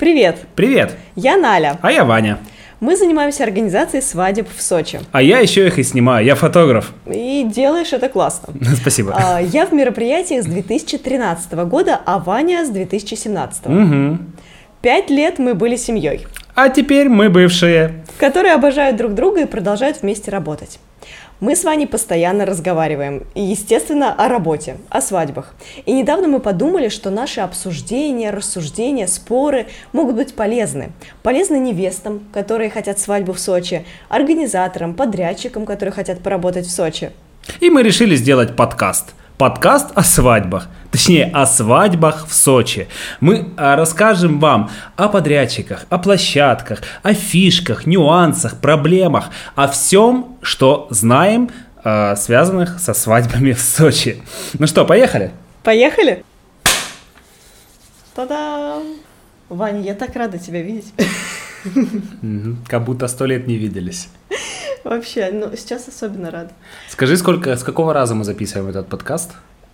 Привет! Привет! Я Наля. А я Ваня. Мы занимаемся организацией свадеб в Сочи. А я еще их и снимаю, я фотограф. И делаешь это классно. Спасибо. А, Я в мероприятиях с 2013 года, а Ваня с 2017. Угу. Пять лет мы были семьей, А теперь мы бывшие. которые обожают друг друга и продолжают вместе работать. Мы с Ваней постоянно разговариваем, и, естественно, о работе, о свадьбах. И недавно мы подумали, что наши обсуждения, рассуждения, споры могут быть полезны. Полезны невестам, которые хотят свадьбу в Сочи, организаторам, подрядчикам, которые хотят поработать в Сочи. И мы решили сделать подкаст. Подкаст о свадьбах. Точнее, о свадьбах в Сочи. Мы а, расскажем вам о подрядчиках, о площадках, о фишках, нюансах, проблемах, о всем, что знаем, а, связанных со свадьбами в Сочи. Ну что, поехали? Поехали? Та-дам! Ваня, я так рада тебя видеть. Как будто сто лет не виделись. Вообще, ну, сейчас особенно рада. Скажи, сколько, с какого раза мы записываем этот подкаст?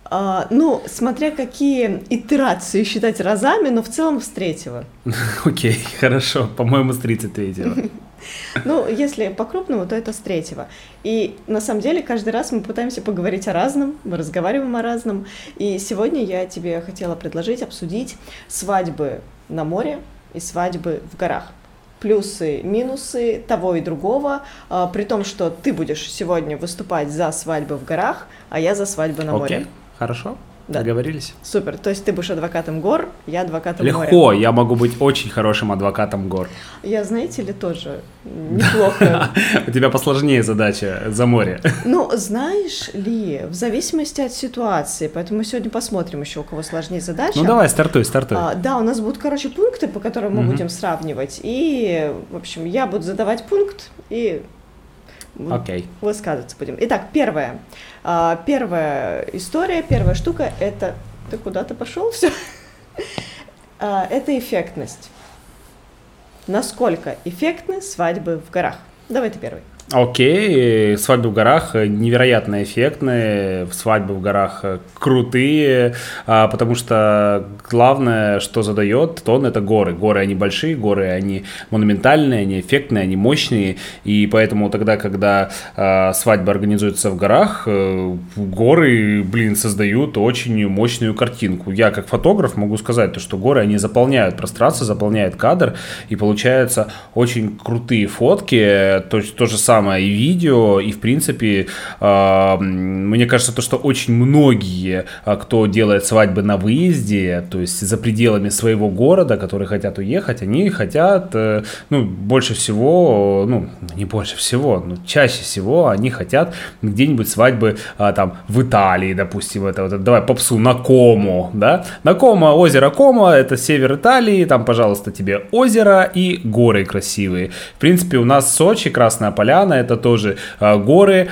А, ну, смотря какие итерации считать разами, но в целом с третьего. Окей, хорошо. По-моему, с 33 Ну, если по-крупному, то это с третьего. И на самом деле каждый раз мы пытаемся поговорить о разном, мы разговариваем о разном. И сегодня я тебе хотела предложить обсудить свадьбы на море и свадьбы в горах. Плюсы, минусы того и другого, а, при том, что ты будешь сегодня выступать за свадьбы в горах, а я за свадьбы на море. Хорошо. Да. Договорились. Супер. То есть ты будешь адвокатом гор, я адвокатом моря. Легко, я могу быть очень хорошим адвокатом гор. Я, знаете ли, тоже неплохо. У тебя посложнее задача за море. Ну, знаешь ли, в зависимости от ситуации, поэтому мы сегодня посмотрим еще, у кого сложнее задача. Ну давай, стартуй, стартуй. А, да, у нас будут, короче, пункты, по которым мы будем сравнивать. И, в общем, я буду задавать пункт и Окей. высказываться будем. Итак, первое. А, первая история, первая штука – это... Ты куда-то пошел? Все. Это эффектность. Насколько эффектны свадьбы в горах? Давай ты первый. Окей, свадьбы в горах невероятно эффектные, свадьбы в горах крутые, а, потому что главное, что задает тон, это горы. Горы, они большие, горы, они монументальные, они эффектные, они мощные, и поэтому тогда, когда а, свадьба организуется в горах, э, горы, блин, создают очень мощную картинку. Я, как фотограф, могу сказать, то, что горы, они заполняют пространство, заполняют кадр, и получаются очень крутые фотки, то то же самое и видео, и в принципе, э, мне кажется, то, что очень многие, а, кто делает свадьбы на выезде, то есть за пределами своего города, которые хотят уехать, они хотят, э, ну, больше всего, ну, не больше всего, но чаще всего они хотят где-нибудь свадьбы а, там в Италии, допустим, это вот, давай попсу на Кому, да, на Комо, озеро Комо, это север Италии, там, пожалуйста, тебе озеро и горы красивые. В принципе, у нас Сочи, Красная Поляна, это тоже а, горы,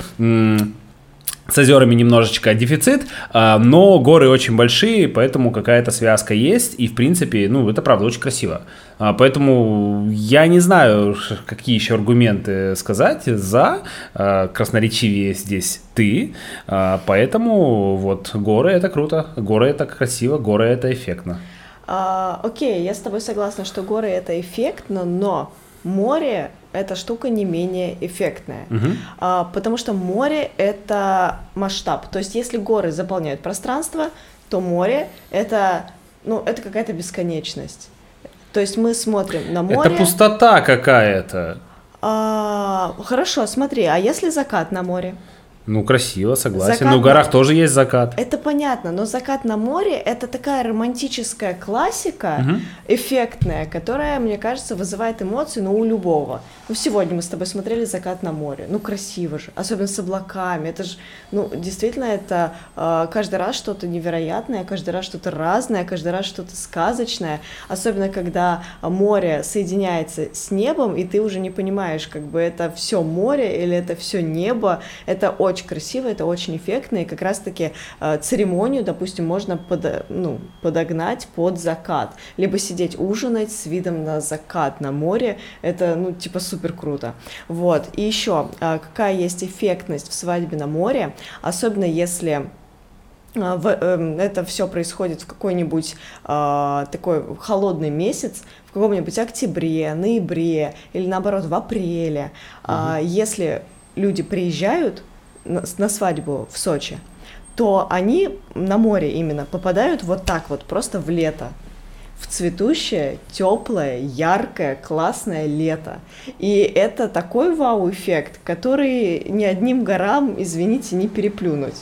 с озерами немножечко дефицит, а, но горы очень большие, поэтому какая-то связка есть, и в принципе, ну, это правда очень красиво. А, Поэтому я не знаю, какие еще аргументы сказать за, красноречивее здесь ты, поэтому вот горы это круто, горы это красиво, горы это эффектно. А, окей, я с тобой согласна, что горы это эффектно, но море эта штука не менее эффектная. Мгм. А, потому что море это масштаб. То есть, если горы заполняют пространство, то море это, ну, это какая-то бесконечность. То есть мы смотрим на море. Это пустота какая-то. А, хорошо, смотри, а если закат на море? Ну, красиво, согласен. Закат Но в на- горах тоже есть закат. Это понятно, но закат на море это такая романтическая классика, Мгм. эффектная, которая, мне кажется, вызывает эмоции, ну, у любого. Ну, сегодня мы с тобой смотрели закат на море. Ну, красиво же, особенно с облаками. Это же, ну, действительно, это э, каждый раз что-то невероятное, каждый раз что-то разное, каждый раз что-то сказочное. Особенно, когда море соединяется с небом, и ты уже не понимаешь, как бы это все море или это все небо. Это очень красиво, это очень эффектно, и как раз-таки э, церемонию, допустим, можно подо- ну, подогнать под закат. Либо сидеть ужинать с видом на закат на море. Это, ну, типа, супер круто. Вот. И еще, какая есть эффектность в свадьбе на море, особенно если в, э, это все происходит в какой-нибудь э, такой холодный месяц, в каком-нибудь октябре, ноябре или наоборот в апреле. Угу. Э, если люди приезжают на, свадьбу в Сочи, то они на море именно попадают вот так вот, просто в лето в цветущее, теплое, яркое, классное лето. И это такой вау-эффект, который ни одним горам, извините, не переплюнуть.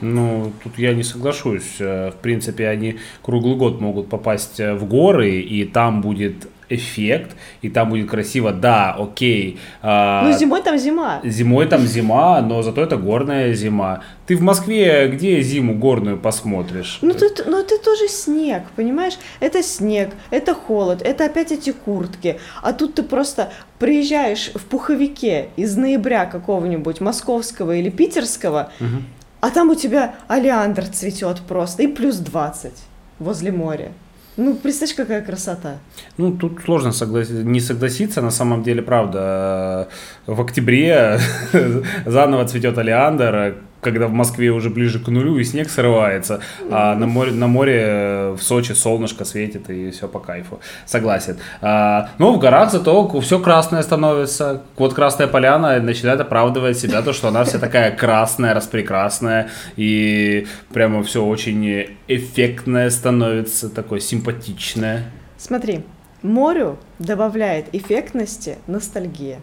Ну, тут я не соглашусь. Э, в принципе, они круглый год могут попасть э, в горы, и там будет эффект, и там будет красиво, да, окей. А, ну, зимой там зима. Зимой там зима, но зато это горная зима. Ты в Москве где зиму горную посмотришь? Ну, тут, ну, это тоже снег, понимаешь? Это снег, это холод, это опять эти куртки. А тут ты просто приезжаешь в пуховике из ноября какого-нибудь московского или питерского, угу. а там у тебя олеандр цветет просто, и плюс 20 возле моря. Ну, представь, какая красота. Ну, тут сложно соглас... не согласиться. На самом деле, правда, в октябре заново цветет олеандр, когда в Москве уже ближе к нулю и снег срывается, а на море, на море э, в Сочи солнышко светит и все по кайфу. Согласен. А, но в горах зато все красное становится. Вот Красная Поляна начинает оправдывать себя, то, что она вся такая красная, распрекрасная, и прямо все очень эффектное становится, такое симпатичное. Смотри, морю добавляет эффектности ностальгия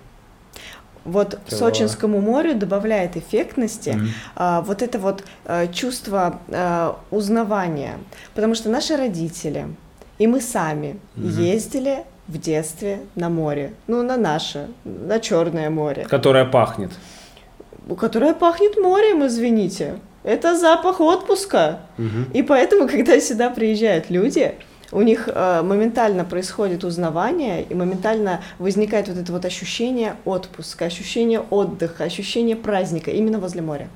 вот Клево. Сочинскому морю добавляет эффектности mm-hmm. а, вот это вот а, чувство а, узнавания, потому что наши родители и мы сами mm-hmm. ездили в детстве на море, ну на наше, на Черное море, которое пахнет, которое пахнет морем, извините, это запах отпуска, mm-hmm. и поэтому, когда сюда приезжают люди у них э, моментально происходит узнавание, и моментально возникает вот это вот ощущение отпуска, ощущение отдыха, ощущение праздника именно возле моря.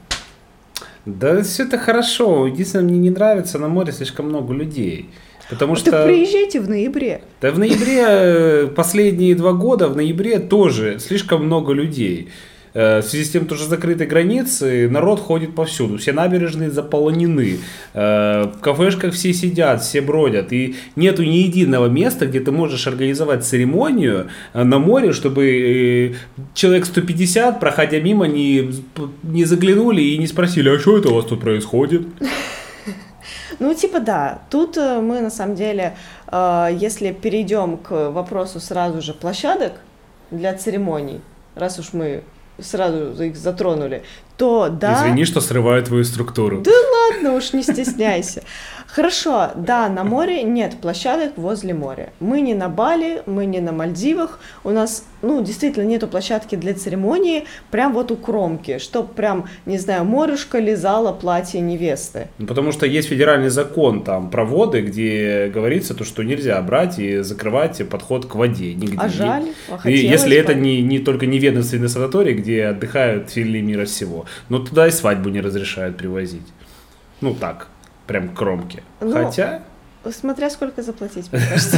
Да, все это хорошо. Единственное, мне не нравится на море слишком много людей. Потому а что... Так приезжайте в ноябре. Да в ноябре, э, последние два года, в ноябре тоже слишком много людей. Э, в связи с тем, что закрыты границы, народ ходит повсюду, все набережные заполонены, э, в кафешках все сидят, все бродят, и нету ни единого места, где ты можешь организовать церемонию э, на море, чтобы человек 150, проходя мимо, не, не заглянули и не спросили, а что это у вас тут происходит? Ну, типа да. Тут мы на самом деле, если перейдем к вопросу сразу же площадок для церемоний, раз уж мы сразу их затронули, то да... Извини, что срываю твою структуру. Да ладно уж, не стесняйся. Хорошо, да, на море нет площадок возле моря. Мы не на Бали, мы не на Мальдивах. У нас, ну, действительно, нету площадки для церемонии прям вот у кромки, чтоб прям, не знаю, морюшка лизала платье невесты. Ну, потому что есть федеральный закон там про воды, где говорится то, что нельзя брать и закрывать подход к воде нигде. А жаль, а и если бы. это не, не только не ведомственный санаторий, где отдыхают фили мира всего, но туда и свадьбу не разрешают привозить. Ну так, прям кромки. Ну, Хотя... Смотря сколько заплатить, мне кажется.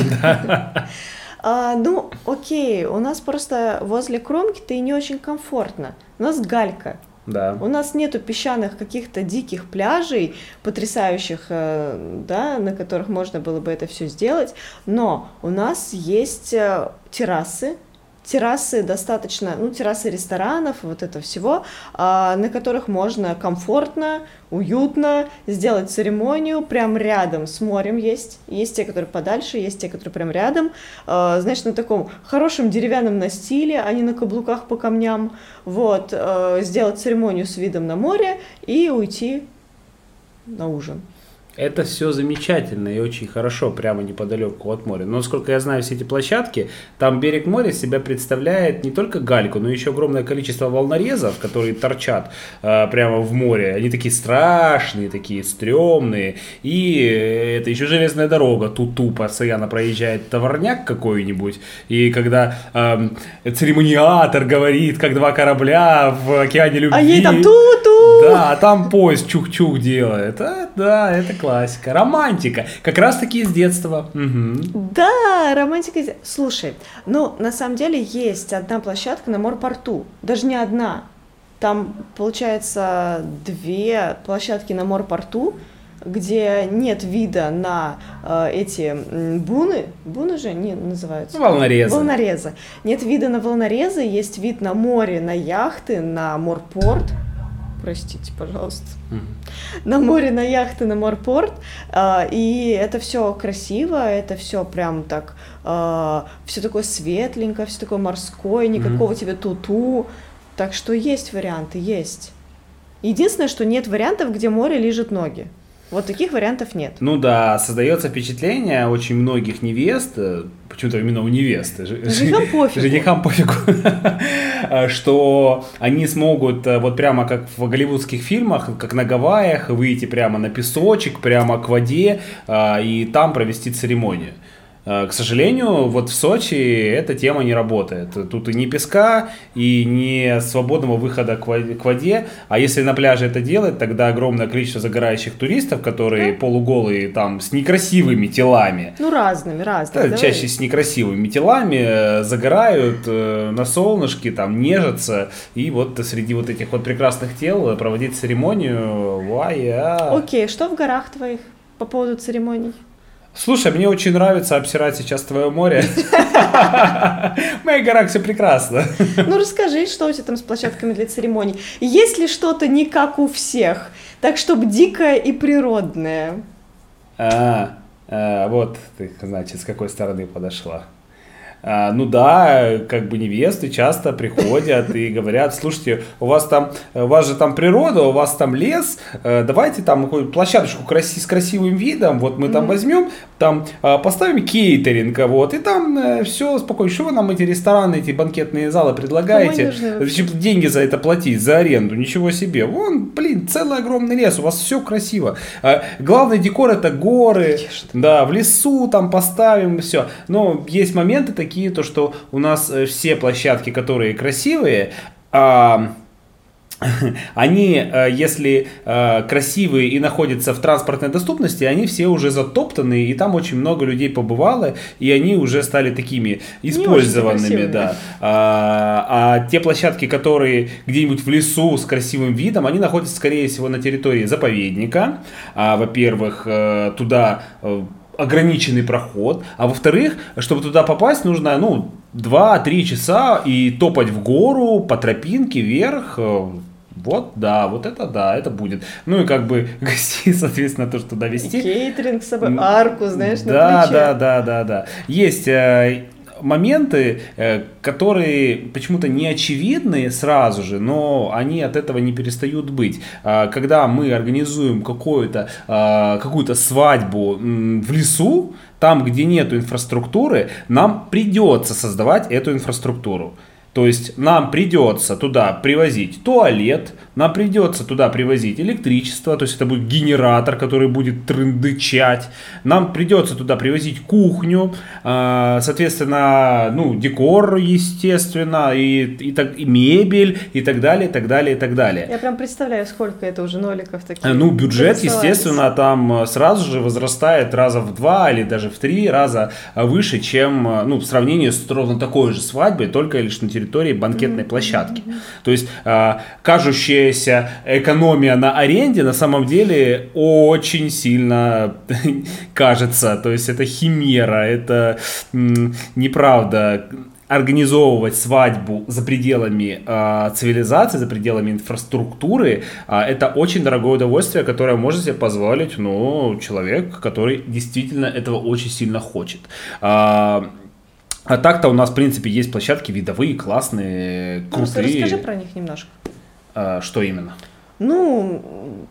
А, ну, окей, у нас просто возле кромки-то и не очень комфортно. У нас галька. Да. У нас нету песчаных каких-то диких пляжей, потрясающих, э, да, на которых можно было бы это все сделать, но у нас есть э, террасы, террасы достаточно, ну, террасы ресторанов, вот это всего, а, на которых можно комфортно, уютно сделать церемонию, прям рядом с морем есть, есть те, которые подальше, есть те, которые прям рядом, а, знаешь, на таком хорошем деревянном настиле, а не на каблуках по камням, вот, а, сделать церемонию с видом на море и уйти на ужин. Это все замечательно и очень хорошо, прямо неподалеку от моря. Но насколько я знаю все эти площадки, там берег моря себя представляет не только гальку, но еще огромное количество волнорезов, которые торчат э, прямо в море. Они такие страшные, такие стрёмные. И это еще железная дорога, ту-ту постоянно проезжает товарняк какой-нибудь. И когда э, церемониатор говорит, как два корабля в океане любви. А ей там ту-ту! Да, там поезд чух-чух делает. А, да, это классика. Романтика. Как раз таки из детства. Угу. Да, романтика из Слушай, ну, на самом деле есть одна площадка на морпорту. Даже не одна. Там, получается, две площадки на морпорту, где нет вида на э, эти буны, буны же они называются? Волнорезы. Волнорезы. Нет вида на волнорезы, есть вид на море, на яхты, на морпорт. Простите, пожалуйста. Mm-hmm. На море, на яхты, на морпорт. Э, и это все красиво, это все прям так, э, все такое светленькое, все такое морское, никакого mm-hmm. тебе туту. Так что есть варианты, есть. Единственное, что нет вариантов, где море лежит ноги. Вот таких вариантов нет. Ну да, создается впечатление очень многих невест, э, почему-то именно у невесты, женихам пофигу, женихам пофигу что они смогут э, вот прямо как в голливудских фильмах, как на Гавайях, выйти прямо на песочек, прямо к воде э, и там провести церемонию. Э, к сожалению, вот в Сочи эта тема не работает. Тут и ни песка, и ни свободного выхода к воде. А если на пляже это делать, тогда огромное количество загорающих туристов, которые да. полуголые там с некрасивыми телами. Ну, разными, разными. Да, чаще с некрасивыми телами э, загорают э, на солнышке, там нежатся. И вот среди вот этих вот прекрасных тел проводить церемонию. Вай. Окей, что в горах твоих по поводу церемоний? Слушай, мне очень нравится обсирать сейчас твое море. В моих горах все прекрасно. Ну расскажи, что у тебя там с площадками для церемоний? Есть ли что-то не как у всех? Так, чтобы дикое и природное. А, а, вот ты, значит, с какой стороны подошла. А, ну да, как бы невесты часто приходят и говорят, слушайте, у вас там, у вас же там природа, у вас там лес, э, давайте там какую площадочку краси, с красивым видом, вот мы там возьмем, там а, поставим кейтеринг, вот, и там э, все спокойно. Что вы нам эти рестораны, эти банкетные залы предлагаете? Деньги за это платить, за аренду? Ничего себе. Вон, блин, целый огромный лес, у вас все красиво. А, главный декор это горы, Конечно. да, в лесу там поставим, все. Но есть моменты такие, такие, то что у нас э, все площадки, которые красивые, а, они, э, если э, красивые и находятся в транспортной доступности, они все уже затоптаны, и там очень много людей побывало, и они уже стали такими использованными, да. А, а те площадки, которые где-нибудь в лесу с красивым видом, они находятся, скорее всего, на территории заповедника. А, во-первых, туда ограниченный проход, а во-вторых, чтобы туда попасть, нужно, ну, 2-3 часа и топать в гору по тропинке вверх, э, вот, да, вот это да, это будет. Ну и как бы гостей, соответственно, то, что туда вести. Кейтеринг с собой, арку, знаешь, да, на плече. Да, да, да, да. Есть э, моменты, э, которые почему-то не очевидны сразу же, но они от этого не перестают быть. А, когда мы организуем а, какую-то свадьбу в лесу, там, где нет инфраструктуры, нам придется создавать эту инфраструктуру. То есть нам придется туда привозить туалет, нам придется туда привозить электричество, то есть это будет генератор, который будет трындычать, нам придется туда привозить кухню, а, соответственно, ну, декор, естественно, и, и, так, и мебель, и так далее, и так далее, и так далее. Я прям представляю, сколько это уже ноликов таких. Ну, бюджет, естественно, там сразу же возрастает раза в два или даже в три раза выше, чем, ну, в сравнении с ровно такой же свадьбой, только лишь на территории территории банкетной площадки. То есть а, кажущаяся экономия на аренде на самом деле очень сильно кажется. То есть это химера, это неправда организовывать свадьбу за пределами э, цивилизации, за пределами инфраструктуры, э, это очень дорогое удовольствие, которое может себе позволить, ну, человек, который действительно этого очень сильно хочет. Э, а так-то у нас, в принципе, есть площадки видовые, классные, ну, крутые. Ну, расскажи про них немножко. А, что именно? Ну,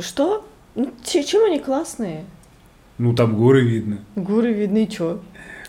что? Ну, чем они классные? Ну, там горы видно. Горы видны, и что?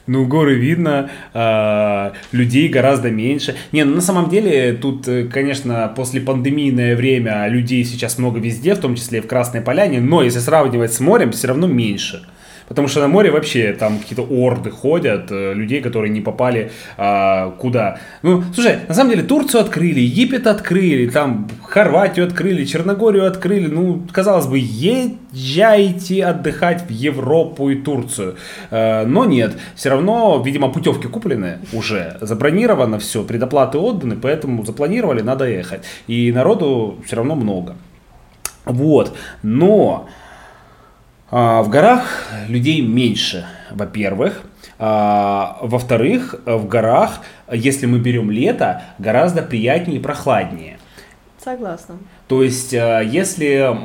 Ну, горы видно, э, людей гораздо меньше. Не, ну на самом деле тут, э, конечно, после пандемийное время людей сейчас много везде, в том числе и в Красной Поляне, но если сравнивать с морем, все равно меньше. Потому что на море вообще там какие-то орды ходят, э, людей, которые не попали а, куда. Ну, слушай, на самом деле Турцию открыли, Египет открыли, там Хорватию открыли, Черногорию открыли. Ну, казалось бы, езжайте отдыхать в Европу и Турцию. А, но нет, все равно, видимо, путевки куплены уже, забронировано все, предоплаты отданы, поэтому запланировали, надо ехать. И народу все равно много. Вот, но в горах людей меньше, во-первых. А, во-вторых, в горах, если мы берем лето, гораздо приятнее и прохладнее. Согласна. То есть, э, если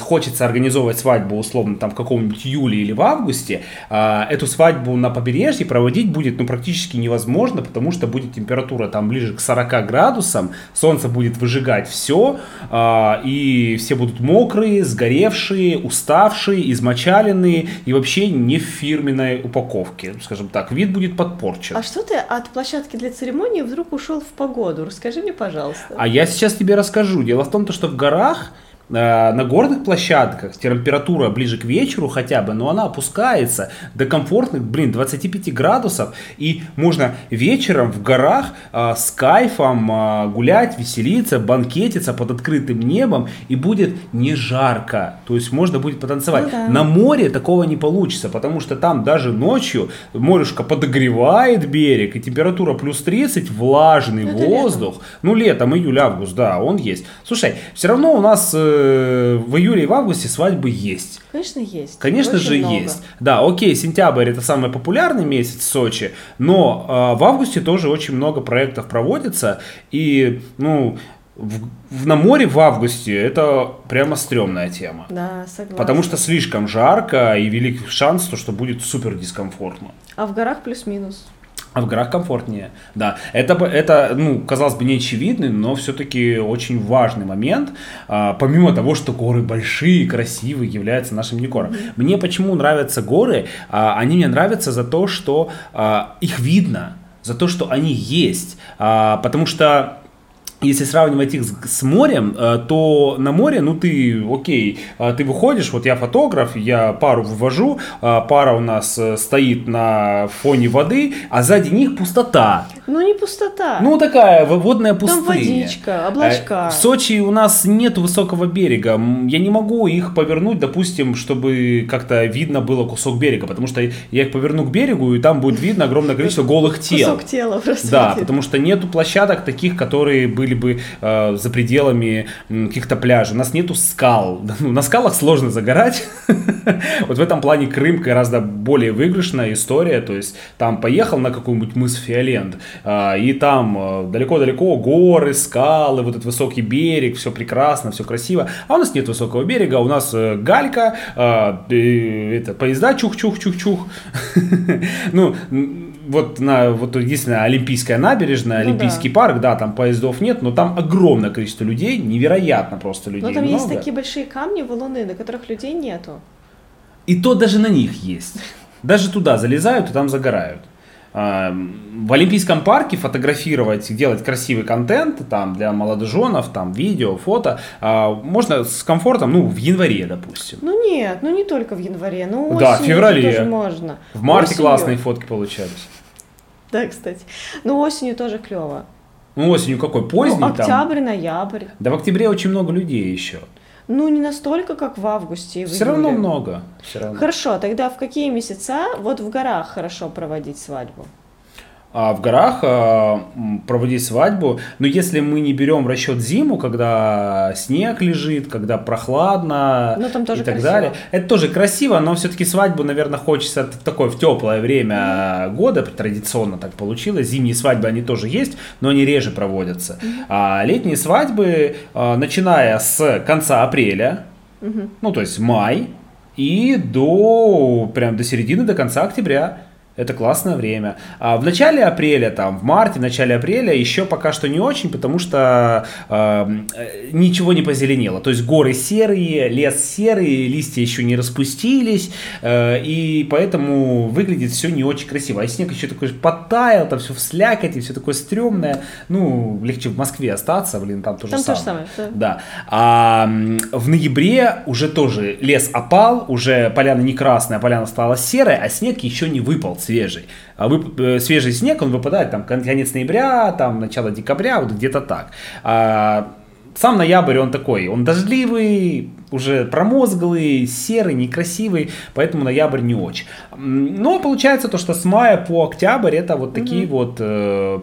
хочется организовывать свадьбу условно там в каком-нибудь июле или в августе, э, эту свадьбу на побережье проводить будет ну, практически невозможно, потому что будет температура там ближе к 40 градусам, солнце будет выжигать все, э, и все будут мокрые, сгоревшие, уставшие, измочаленные и вообще не в фирменной упаковке, скажем так, вид будет подпорчен. А что ты от площадки для церемонии вдруг ушел в погоду? Расскажи мне, пожалуйста. А я сейчас тебе расскажу. Дело в том, что в горах на горных площадках температура ближе к вечеру хотя бы, но она опускается до комфортных, блин, 25 градусов. И можно вечером в горах э, с кайфом э, гулять, веселиться, банкетиться под открытым небом. И будет не жарко. То есть можно будет потанцевать. Ну, да. На море такого не получится, потому что там даже ночью морюшка подогревает берег. И температура плюс 30, влажный ну, воздух. Летом. Ну, летом, июль, август, да, он есть. Слушай, все равно у нас в июле и в августе свадьбы есть. Конечно, есть. Конечно Очень же много. есть. Да, окей, сентябрь это самый популярный месяц в Сочи, но э, в августе тоже очень много проектов проводится. И, ну, в, в, на море в августе это прямо стрёмная тема. Да, согласна. Потому что слишком жарко и велик шанс, то, что будет супер дискомфортно. А в горах плюс-минус. А в горах комфортнее, да. Это, это ну, казалось бы, не очевидный, но все-таки очень важный момент. А, помимо того, что горы большие, красивые, являются нашим. Mm-hmm. Мне почему нравятся горы? А, они мне нравятся за то, что а, их видно, за то, что они есть. А, потому что если сравнивать их с, морем, э, то на море, ну ты, окей, э, ты выходишь, вот я фотограф, я пару вывожу, э, пара у нас стоит на фоне воды, а сзади них пустота. Ну не пустота. Ну такая водная пустыня. Там водичка, облачка. В Сочи у нас нет высокого берега. Я не могу их повернуть, допустим, чтобы как-то видно было кусок берега, потому что я их поверну к берегу, и там будет видно огромное количество голых тел. Кусок тела просто. Да, потому что нету площадок таких, которые были бы э, за пределами каких-то пляжей. У нас нету скал. На скалах сложно загорать. вот в этом плане Крым гораздо более выигрышная история. То есть там поехал на какой-нибудь мыс Фиолент, э, и там э, далеко-далеко горы, скалы, вот этот высокий берег, все прекрасно, все красиво. А у нас нет высокого берега, у нас э, галька, э, это поезда чух-чух-чух-чух. ну, вот на вот единственная Олимпийская набережная, ну, Олимпийский да. парк, да, там поездов нет, но там огромное количество людей, невероятно просто людей. Но там много. есть такие большие камни, валуны, на которых людей нету. И то даже на них есть. Даже туда залезают и там загорают. В Олимпийском парке фотографировать, делать красивый контент там для молодоженов, там видео, фото, а, можно с комфортом, ну, в январе, допустим. Ну нет, ну не только в январе, ну Да, в феврале. тоже можно. В марте осенью. классные фотки получались. Да, кстати. Ну осенью тоже клево. Ну осенью какой? Поздний ну, октябрь, там. ноябрь. Да в октябре очень много людей еще. Ну, не настолько, как в августе и в Все июле. равно много. Все равно. Хорошо, тогда в какие месяца вот в горах хорошо проводить свадьбу? А в горах а, проводить свадьбу. Но если мы не берем в расчет зиму, когда снег лежит, когда прохладно ну, там тоже и так красиво. далее, это тоже красиво, но все-таки свадьбу, наверное, хочется такое в теплое время mm-hmm. года, традиционно так получилось. Зимние свадьбы они тоже есть, но они реже проводятся. Mm-hmm. А летние свадьбы, а, начиная с конца апреля, mm-hmm. ну то есть май, и до прям до середины, до конца октября это классное время. А в начале апреля, там, в марте, в начале апреля еще пока что не очень, потому что э, ничего не позеленело. То есть горы серые, лес серый, листья еще не распустились, э, и поэтому выглядит все не очень красиво. А снег еще такой подтаял, там все в слякоти, все такое стрёмное. Ну, легче в Москве остаться, блин, там тоже там самое. то же самое. Да. Да. А в ноябре уже тоже лес опал, уже поляна не красная, а поляна стала серая, а снег еще не выпал свежий. А вып... Э, свежий снег, он выпадает там конец ноября, там начало декабря, вот где-то так. А сам ноябрь, он такой, он дождливый, уже промозглый, серый, некрасивый, поэтому ноябрь не очень. Но получается то, что с мая по октябрь это вот такие угу. вот э,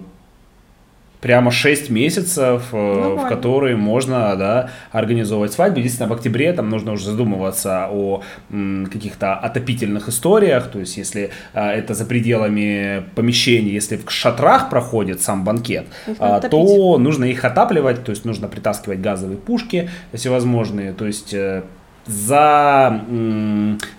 прямо 6 месяцев, э, Нормально. в которые можно да, организовывать свадьбу. Единственное, в октябре там нужно уже задумываться о каких-то отопительных историях, то есть если а, это за пределами помещений, если в шатрах проходит сам банкет, а, то нужно их отапливать, то есть нужно притаскивать газовые пушки всевозможные, то есть э, за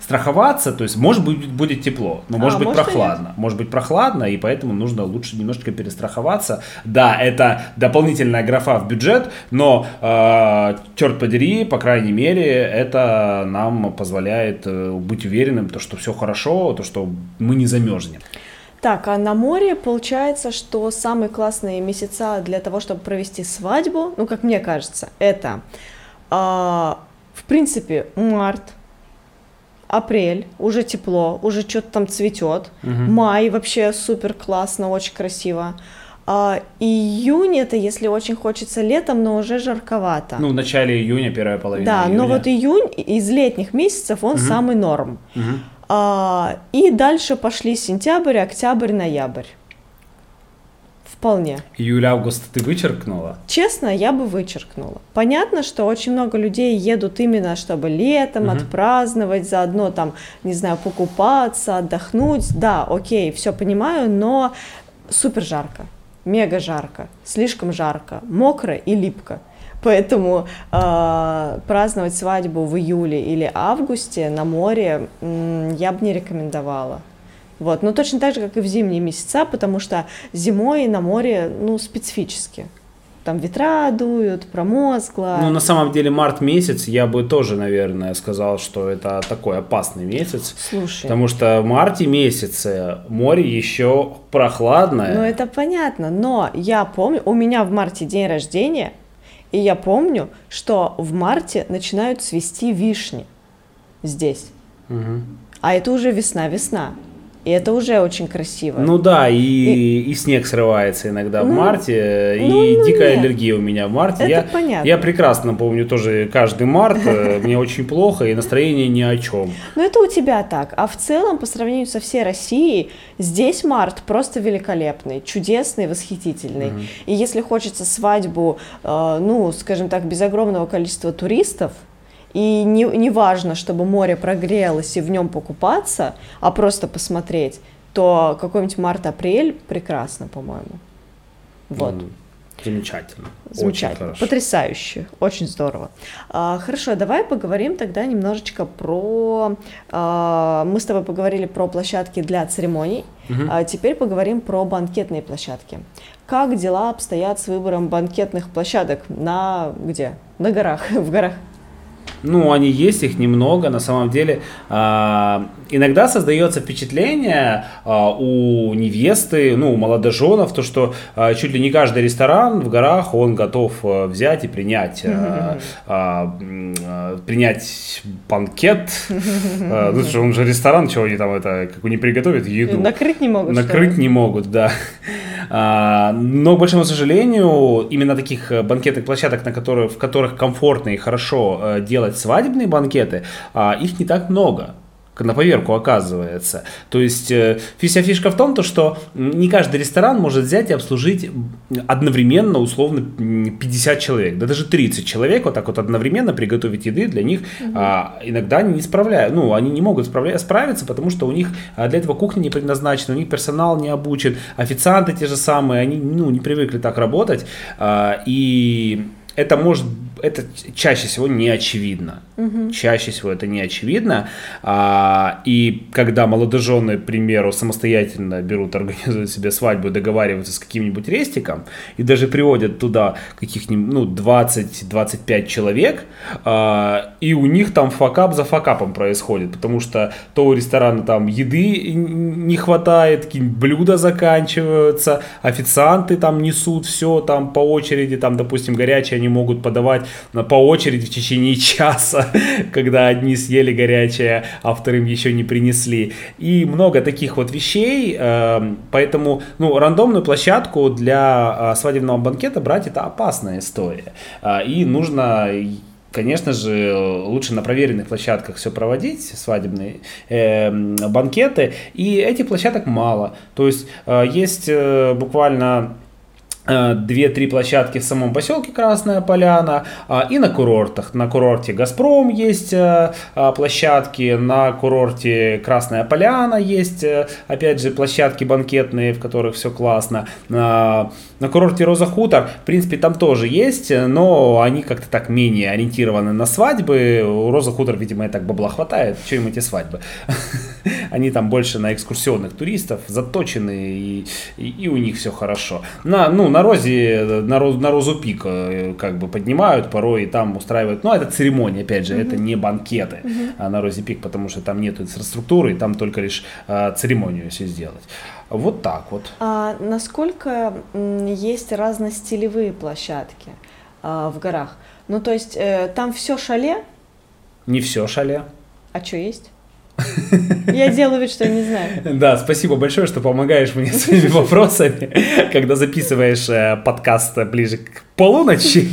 страховаться, то есть может быть будет тепло, но может а, быть может прохладно, может быть прохладно, и поэтому нужно лучше немножечко перестраховаться. Да, это дополнительная графа в бюджет, но э, черт подери, по крайней мере, это нам позволяет э, быть уверенным, то что все хорошо, то что мы не замерзнем. Так, а на море получается, что самые классные месяца для того, чтобы провести свадьбу, ну как мне кажется, это э, принципе, март, апрель, уже тепло, уже что-то там цветет. Угу. Май вообще супер классно, очень красиво. А, июнь это если очень хочется летом, но уже жарковато. Ну, в начале июня, первая половина Да, июня. но вот июнь из летних месяцев он угу. самый норм. Угу. А, и дальше пошли сентябрь, октябрь, ноябрь. Вполне. Июль-август ты вычеркнула? Честно, я бы вычеркнула. Понятно, что очень много людей едут именно, чтобы летом угу. отпраздновать, заодно там, не знаю, покупаться, отдохнуть. Да, окей, все понимаю, но супер жарко, мега жарко, слишком жарко, мокро и липко. Поэтому э, праздновать свадьбу в июле или августе на море м, я бы не рекомендовала. Вот. Но точно так же, как и в зимние месяца, потому что зимой на море, ну, специфически. Там ветра дуют, промозгло. Ну, на самом деле, март месяц, я бы тоже, наверное, сказал, что это такой опасный месяц. Слушай. Потому что в марте месяце море еще прохладное. Ну, это понятно, но я помню, у меня в марте день рождения, и я помню, что в марте начинают цвести вишни здесь. Угу. А это уже весна-весна. И это уже очень красиво. Ну да, и, и... и снег срывается иногда ну, в марте, ну, и ну, дикая нет. аллергия у меня в марте. Это я, понятно. Я прекрасно помню тоже каждый март, э, мне очень плохо, и настроение ни о чем. Ну это у тебя так, а в целом, по сравнению со всей Россией, здесь март просто великолепный, чудесный, восхитительный. Угу. И если хочется свадьбу, э, ну, скажем так, без огромного количества туристов, и не, не важно, чтобы море прогрелось и в нем покупаться, а просто посмотреть, то какой-нибудь март-апрель прекрасно, по-моему. Вот. Mm. Замечательно. Замечательно. Очень Потрясающе. Очень здорово. А, хорошо, давай поговорим тогда немножечко про... А, мы с тобой поговорили про площадки для церемоний, угу. а теперь поговорим про банкетные площадки. Как дела обстоят с выбором банкетных площадок на где? На горах, в горах. Ну, они есть, их немного. На самом деле, э, иногда создается впечатление э, у невесты, ну, у молодоженов, то, что э, чуть ли не каждый ресторан в горах, он готов э, взять и принять, э, э, э, принять банкет. Э, ну, что он же ресторан, чего они там это, как не приготовят еду. Накрыть не могут. Накрыть не могут, да. А, но, к большому сожалению, именно таких э, банкетных площадок, на которых, в которых комфортно и хорошо э, делать свадебные банкеты, а, их не так много на поверку оказывается. То есть э, вся фишка в том, то, что не каждый ресторан может взять и обслужить одновременно, условно, 50 человек, да даже 30 человек, вот так вот одновременно приготовить еды для них угу. а, иногда они не справляют, ну, они не могут справля- справиться, потому что у них а, для этого кухня не предназначена, у них персонал не обучен, официанты те же самые, они, ну, не привыкли так работать, а, и это может это чаще всего не очевидно. Угу. Чаще всего это не очевидно. А, и когда молодожены, к примеру, самостоятельно берут, организуют себе свадьбу, договариваются с каким-нибудь рестиком и даже приводят туда каких-нибудь ну, 20-25 человек, а, и у них там факап за факапом происходит, потому что то у ресторана там еды не хватает, какие-нибудь блюда заканчиваются, официанты там несут все там по очереди, там, допустим, горячее они могут подавать по очереди в течение часа, когда одни съели горячее, а вторым еще не принесли. И много таких вот вещей, эм, поэтому, ну, рандомную площадку для а, свадебного банкета брать это опасная история. А, и нужно конечно же, лучше на проверенных площадках все проводить, свадебные э, банкеты, и этих площадок мало. То есть э, есть э, буквально две-три площадки в самом поселке Красная Поляна а, и на курортах. На курорте Газпром есть э, а, площадки, на курорте Красная Поляна есть, э, опять же, площадки банкетные, в которых все классно. На курорте Роза Хутор, в принципе, там тоже есть, но они как-то так менее ориентированы на свадьбы. У Роза Хутор, видимо, и так бабла хватает. Что им эти свадьбы? Они там больше на экскурсионных туристов заточены, и, и, и у них все хорошо. На, ну, на Розе, на, на Розу Пик э, как бы поднимают порой и там устраивают, ну, это церемония, опять же, mm-hmm. это не банкеты mm-hmm. а на Розе Пик, потому что там нет инфраструктуры, и там только лишь а, церемонию все сделать. Вот так вот. А насколько есть разностилевые площадки а, в горах? Ну, то есть э, там все шале? Не все шале. А что есть? Я делаю вид, что не знаю. Да, спасибо большое, что помогаешь мне своими вопросами, когда записываешь э, подкаст ближе к полуночи.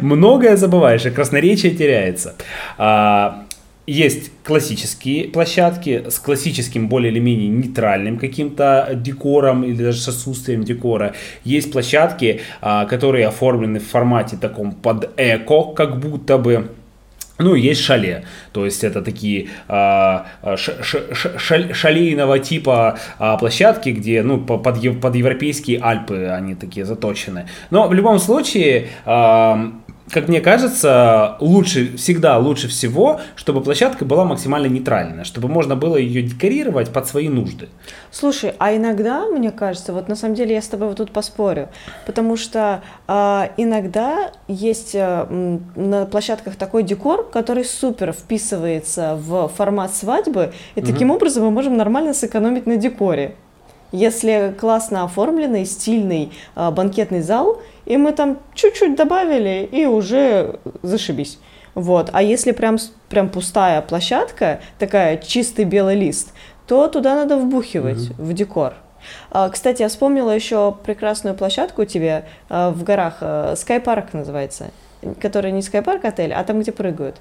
Многое забываешь, и красноречие теряется. А, есть классические площадки с классическим более или менее нейтральным каким-то декором или даже с отсутствием декора. Есть площадки, а, которые оформлены в формате таком под эко, как будто бы ну, есть шале, то есть это такие а, ш, ш, ш, шалейного типа а, площадки, где, ну, под, под европейские Альпы они такие заточены. Но в любом случае, а, как мне кажется, лучше, всегда лучше всего, чтобы площадка была максимально нейтральная, чтобы можно было ее декорировать под свои нужды. Слушай, а иногда, мне кажется, вот на самом деле я с тобой вот тут поспорю, потому что э, иногда есть э, на площадках такой декор, который супер вписывается в формат свадьбы, и угу. таким образом мы можем нормально сэкономить на декоре. Если классно оформленный, стильный э, банкетный зал, и мы там чуть-чуть добавили, и уже зашибись. Вот. А если прям, прям пустая площадка, такая чистый белый лист, то туда надо вбухивать mm-hmm. в декор. А, кстати, я вспомнила еще прекрасную площадку у тебя а, в горах, а, Sky Park называется, который не Park отель, а там, где прыгают.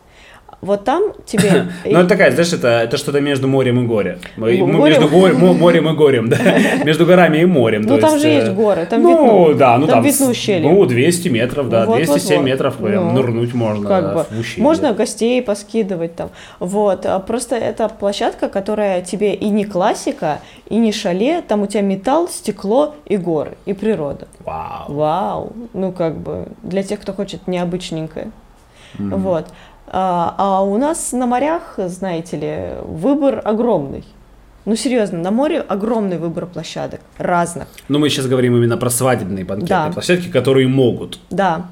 Вот там тебе... Ну, это такая, знаешь, это, это что-то между морем и горем. Между морем и горем, да. Между горами и морем. Ну, там же есть э, горы, там Ну, да, ну там видно ущелье. Ну, 200 метров, да, 207 метров прям нырнуть можно как бы. Можно гостей поскидывать там. Вот, а просто это площадка, которая тебе и не классика, и не шале, там у тебя металл, стекло и горы, и природа. Вау. Вау. Ну, как бы, для тех, кто хочет необычненькое. Mm-hmm. Вот. А, а у нас на морях, знаете ли, выбор огромный. Ну, серьезно, на море огромный выбор площадок, разных. Но мы сейчас говорим именно про свадебные банкетные да. площадки, которые могут. Да,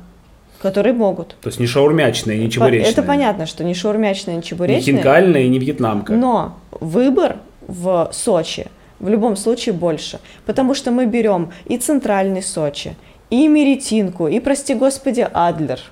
которые могут. То есть не шаурмячные, не чебуречные. Это понятно, что не шаурмячные, не чебуречные. Не хинкальные, не вьетнамка. Но выбор в Сочи в любом случае больше, потому что мы берем и центральный Сочи, и Меретинку, и, прости господи, Адлер –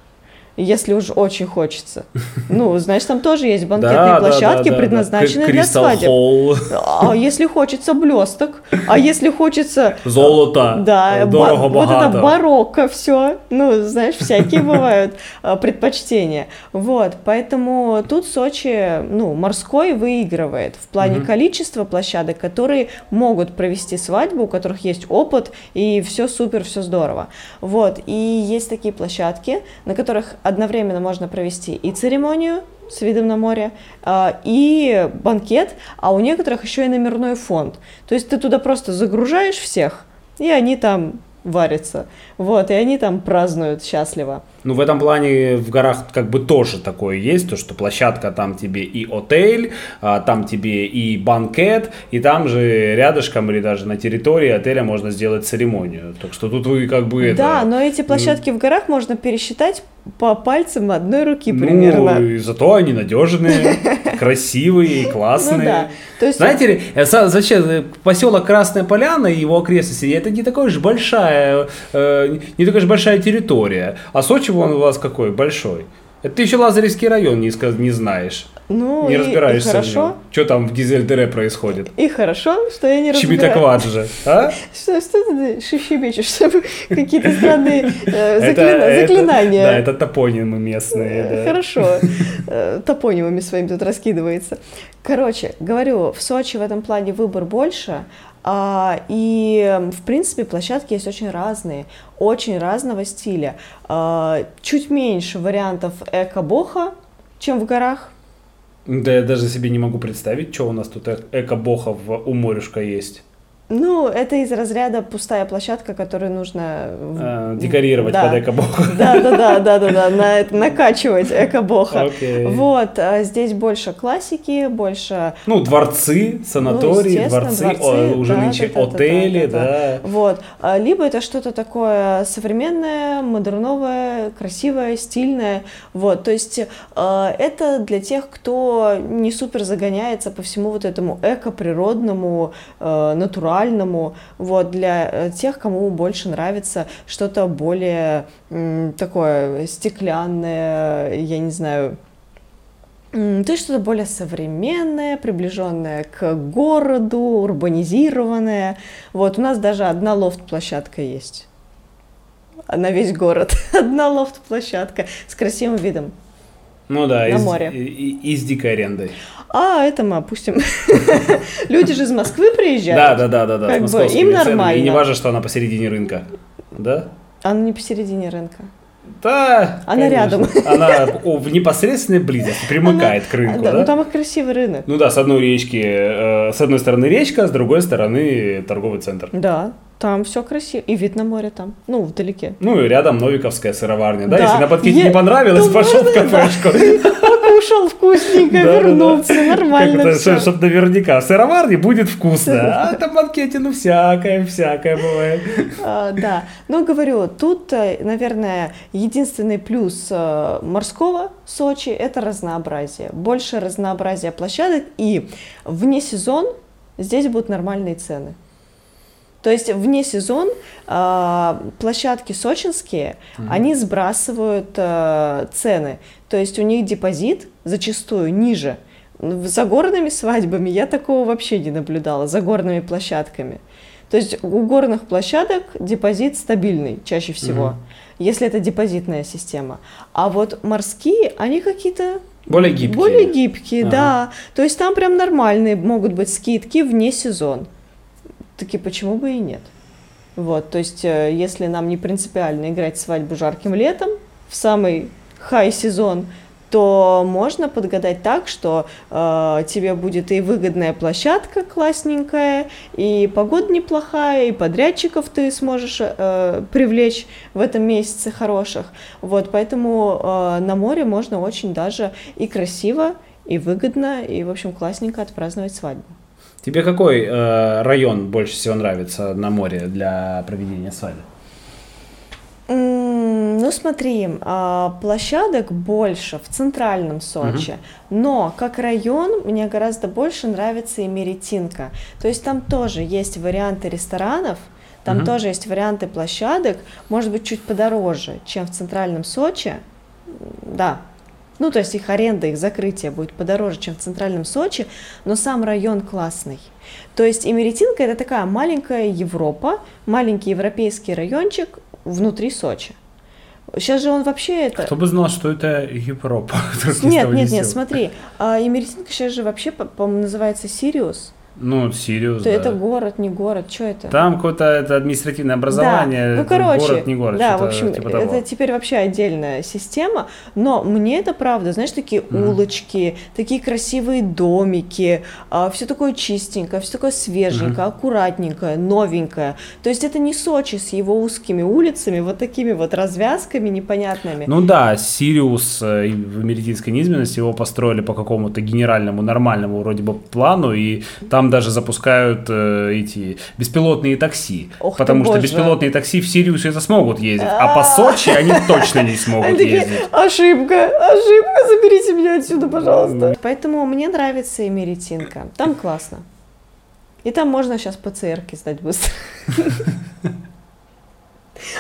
если уж очень хочется. Ну, значит, там тоже есть банкетные площадки, предназначенные для свадеб. А если хочется блесток, а если хочется... Золото, да, дорого, ба- Вот это барокко все. Ну, знаешь, всякие бывают а, предпочтения. Вот, поэтому тут Сочи, ну, морской выигрывает в плане количества площадок, которые могут провести свадьбу, у которых есть опыт, и все супер, все здорово. Вот, и есть такие площадки, на которых одновременно можно провести и церемонию с видом на море, а, и банкет, а у некоторых еще и номерной фонд. То есть ты туда просто загружаешь всех, и они там варится. Вот, и они там празднуют счастливо. Ну, в этом плане в горах как бы тоже такое есть, то, что площадка там тебе и отель, а, там тебе и банкет, и там же рядышком или даже на территории отеля можно сделать церемонию. Так что тут вы как бы... Да, это, но эти площадки в горах можно пересчитать по пальцам одной руки примерно. Ну, зато они надежные, красивые, классные. Ну да. То есть... Знаете ли, э, зачем э, поселок Красная Поляна и его окрестности, это не такая же большая, э, не такая же большая территория. А Сочи он у вас какой? Большой. Это ты еще Лазаревский район не, не знаешь. Ну, не и, разбираешься и хорошо. Что там в Гизельдере происходит? И хорошо, что я не разбираюсь. Чебитакват же, а? Что, что ты шибещешь? Какие-то странные э, заклинания. да, это топонимы местные. Да. Хорошо. Э, топонимами своими тут раскидывается. Короче, говорю, в Сочи в этом плане выбор больше, и, в принципе, площадки есть очень разные, очень разного стиля. А, чуть меньше вариантов эко-боха, чем в горах. Да я даже себе не могу представить, что у нас тут эко-боха у морюшка есть. Ну, это из разряда пустая площадка, которую нужно а, декорировать да. под экобоха. Да, да, да, да, да, да, на накачивать экобоха. Okay. Вот, а здесь больше классики, больше. Ну, дворцы, санатории, ну, дворцы, дворцы о, уже да, нынче да, отели, да, да, да. да. Вот, а, либо это что-то такое современное, модерновое, красивое, стильное. Вот, то есть а, это для тех, кто не супер загоняется по всему вот этому эко-природному, натуральному визуальному, вот, для э, тех, кому больше нравится что-то более такое стеклянное, я не знаю, то есть что-то более современное, приближенное к городу, урбанизированное. Вот у нас даже одна лофт-площадка есть на весь город. Одна лофт-площадка с красивым видом. Ну да, на из, море. И, и, с дикой арендой. А, это мы опустим. Люди же из Москвы приезжают. Да, да, да, да, бы им нормально. И не важно, что она посередине рынка. Да? Она не посередине рынка. Да, Она конечно. рядом. Она в непосредственной близости примыкает Она, к рынку, да, да? Ну там их красивый рынок. Ну да, с одной речки, э, с одной стороны речка, с другой стороны торговый центр. Да, там все красиво. И вид на море там. Ну, вдалеке. Ну, и рядом Новиковская сыроварня. Да, да. если на подките е... не понравилось, пошел в кафешку. Покушал вкусненько, вернулся. Нормально все. Чтобы наверняка. В сыроварне будет вкусно. А на банкете, ну, всякое, всякое бывает. А, да. Ну, говорю, тут, э, наверное, единственный плюс э, морского Сочи – это разнообразие. Больше разнообразия площадок. И вне сезон здесь будут нормальные цены. То есть вне сезон э, площадки сочинские, mm-hmm. они сбрасывают э, цены. То есть у них депозит зачастую ниже. За горными свадьбами я такого вообще не наблюдала, за горными площадками. То есть у горных площадок депозит стабильный чаще всего, mm-hmm. если это депозитная система. А вот морские, они какие-то более гибкие. Более гибкие, ага. да. То есть там прям нормальные могут быть скидки вне сезон таки почему бы и нет? Вот, то есть, э, если нам не принципиально играть свадьбу жарким летом, в самый хай-сезон, то можно подгадать так, что э, тебе будет и выгодная площадка классненькая, и погода неплохая, и подрядчиков ты сможешь э, привлечь в этом месяце хороших. Вот, поэтому э, на море можно очень даже и красиво, и выгодно, и, в общем, классненько отпраздновать свадьбу. Тебе какой э, район больше всего нравится на море для проведения свадьбы? ну смотри, а, площадок больше в центральном Сочи, угу. но как район мне гораздо больше нравится и Меретинка. То есть там тоже есть варианты ресторанов, там угу. тоже есть варианты площадок, может быть чуть подороже, чем в центральном Сочи. Да, ну, то есть их аренда, их закрытие будет подороже, чем в центральном Сочи, но сам район классный. То есть Эмеретинка это такая маленькая Европа, маленький европейский райончик внутри Сочи. Сейчас же он вообще это... Кто бы знал, что это Европа? Нет, нет, нет, смотри, а Эмеретинка сейчас же вообще, по-моему, называется Сириус, Ну, Сириус, То да. это город, не город, что это? Там какое-то это административное образование, Да, ну короче, город, не город, да, в общем, типа того. это теперь вообще отдельная система, но мне это правда, знаешь, такие улочки, такие красивые домики, все такое чистенькое, все такое свеженькое, аккуратненькое, новенькое. То есть это не Сочи с его узкими улицами, вот такими вот развязками непонятными. Ну да, Сириус э, в Меридинской низменности его построили по какому-то генеральному, нормальному вроде бы плану, и там даже запускают э, эти беспилотные такси. Ох потому что боже. беспилотные такси в Сириусе это смогут ездить, а по Сочи они точно не смогут ездить. ошибка, ошибка, заберите меня отсюда, пожалуйста. Поэтому мне нравится Эмеретинка, там классно. И там можно сейчас ПЦРки сдать быстро.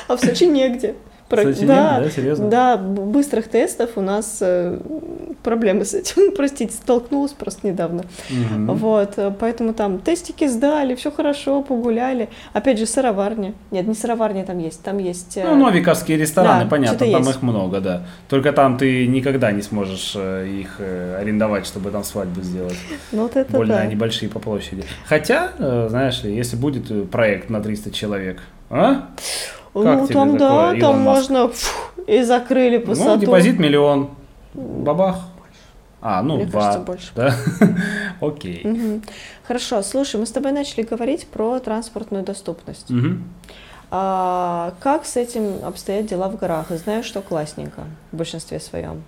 А в Сочи негде. Про- Сочи да, да? Серьезно? Да, быстрых тестов у нас э, проблемы с этим. Простите, столкнулась просто недавно. Мгм. Вот, э, поэтому там тестики сдали, все хорошо, погуляли. Опять же, сыроварня. Нет, не сыроварня там есть, там есть... э, Ну, новиковские рестораны, Да, понятно, там есть. их много, да. Только там ты никогда не сможешь их арендовать, чтобы там свадьбу сделать. ну, вот это Больно да. они большие по площади. Хотя, знаешь ли, если будет проект на 300 человек, а? Ну, Как тебе там, да, такое, там Илон Маск? можно фух, и закрыли Ну, высоту. депозит миллион. Бабах. А, ну, Мне два. кажется, больше. Да? Окей. Мгм. Хорошо, слушай, мы с тобой начали говорить про транспортную доступность. Мгм. А, как с этим обстоят дела в горах? И знаю, что классненько в большинстве своем.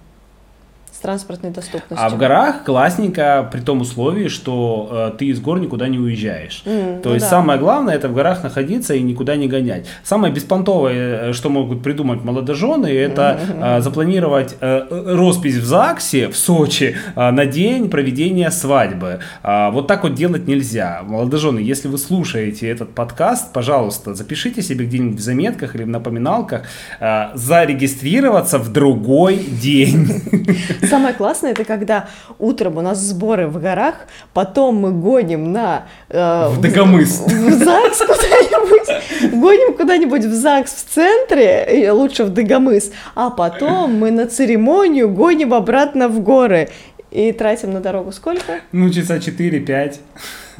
С транспортной доступностью. А в горах классненько при том условии, что э, ты из гор никуда не уезжаешь. М, То ну есть да. самое главное это в горах находиться и никуда не гонять. Самое беспонтовое, э, что могут придумать молодожены, это э, запланировать э, э, роспись в ЗАГСе в Сочи э, на день проведения свадьбы. А, Вот так вот делать нельзя. Молодожены, если вы слушаете этот подкаст, пожалуйста, запишите себе где-нибудь в заметках или в напоминалках э, зарегистрироваться в другой день. Самое классное это когда утром у нас сборы в горах, потом мы гоним на э, В Дагомыс. в, в ЗАГС куда-нибудь, гоним куда-нибудь в ЗАГС в центре, лучше в Дагомыс, а потом мы на церемонию гоним обратно в горы и тратим на дорогу сколько? Ну, часа 4-5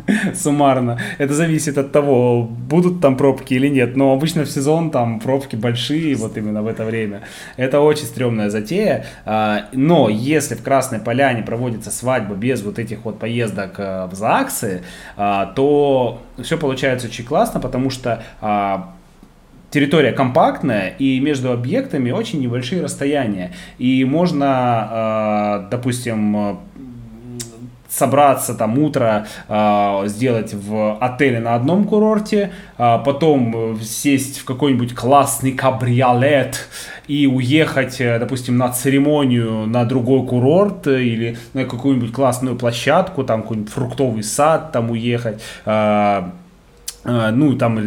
суммарно. Это зависит от того, будут там пробки или нет. Но обычно в сезон там пробки большие, вот именно в это время. Это очень стрёмная затея. А, Но если в Красной Поляне проводится свадьба без вот этих вот поездок а, в ЗАГСы, а, то все получается очень классно, потому что а, территория компактная и между объектами очень небольшие расстояния. И можно, э, допустим, э, собраться там утро, э, сделать в отеле на одном курорте, а потом э, сесть в какой-нибудь классный кабриолет и уехать, э, допустим, на церемонию на другой курорт э, или на какую-нибудь классную площадку, там какой-нибудь фруктовый сад там уехать, а, ну, там,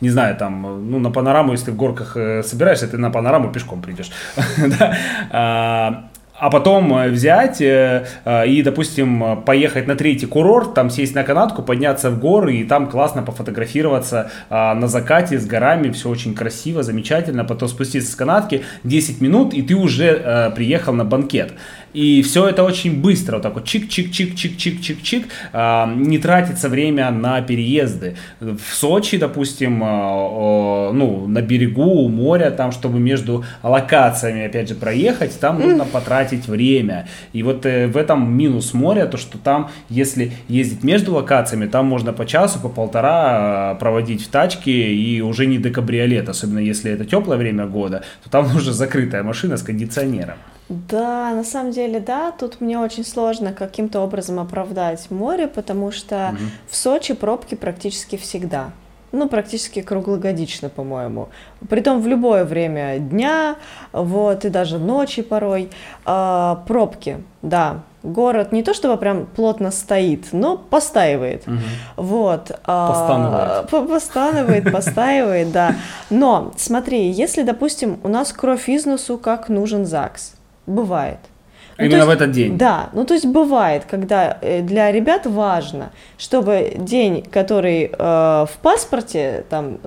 не знаю, там, ну, на панораму, если в горках э, собираешься, ты на панораму пешком придешь. А, потом э, взять э, э, и, допустим, поехать на третий курорт, там сесть на канатку, подняться в горы и там классно пофотографироваться а, на закате с горами, все очень красиво, замечательно, потом спуститься с канатки 10 минут, и ты уже приехал на банкет. И все это очень быстро, вот так вот чик-чик-чик-чик-чик-чик-чик, а, не тратится время на переезды. В Сочи, допустим, а, ну, на берегу у моря, там, чтобы между локациями, опять же, проехать, там нужно потратить время. И вот э, в этом минус моря, то, что там, если ездить между локациями, там можно по часу, по полтора э, проводить в тачке и уже не до кабриолет, особенно если это теплое время года, то там уже закрытая машина с кондиционером. Да, на самом деле, да, тут мне очень сложно каким-то образом оправдать море, потому что в Сочи пробки практически всегда. Ну, практически круглогодично, по-моему. Притом в любое время дня, вот, и даже ночи порой. А, пробки, да. Город не то чтобы прям плотно стоит, но постаивает. Вот. а, Постанывает. по- Постанывает, постаивает, да. Но смотри, если, допустим, у нас кровь из носу, как нужен ЗАГС, бывает. Ну, Именно есть- в этот день. Да, ну то есть бывает, когда э, для ребят важно, чтобы день, который э, в паспорте там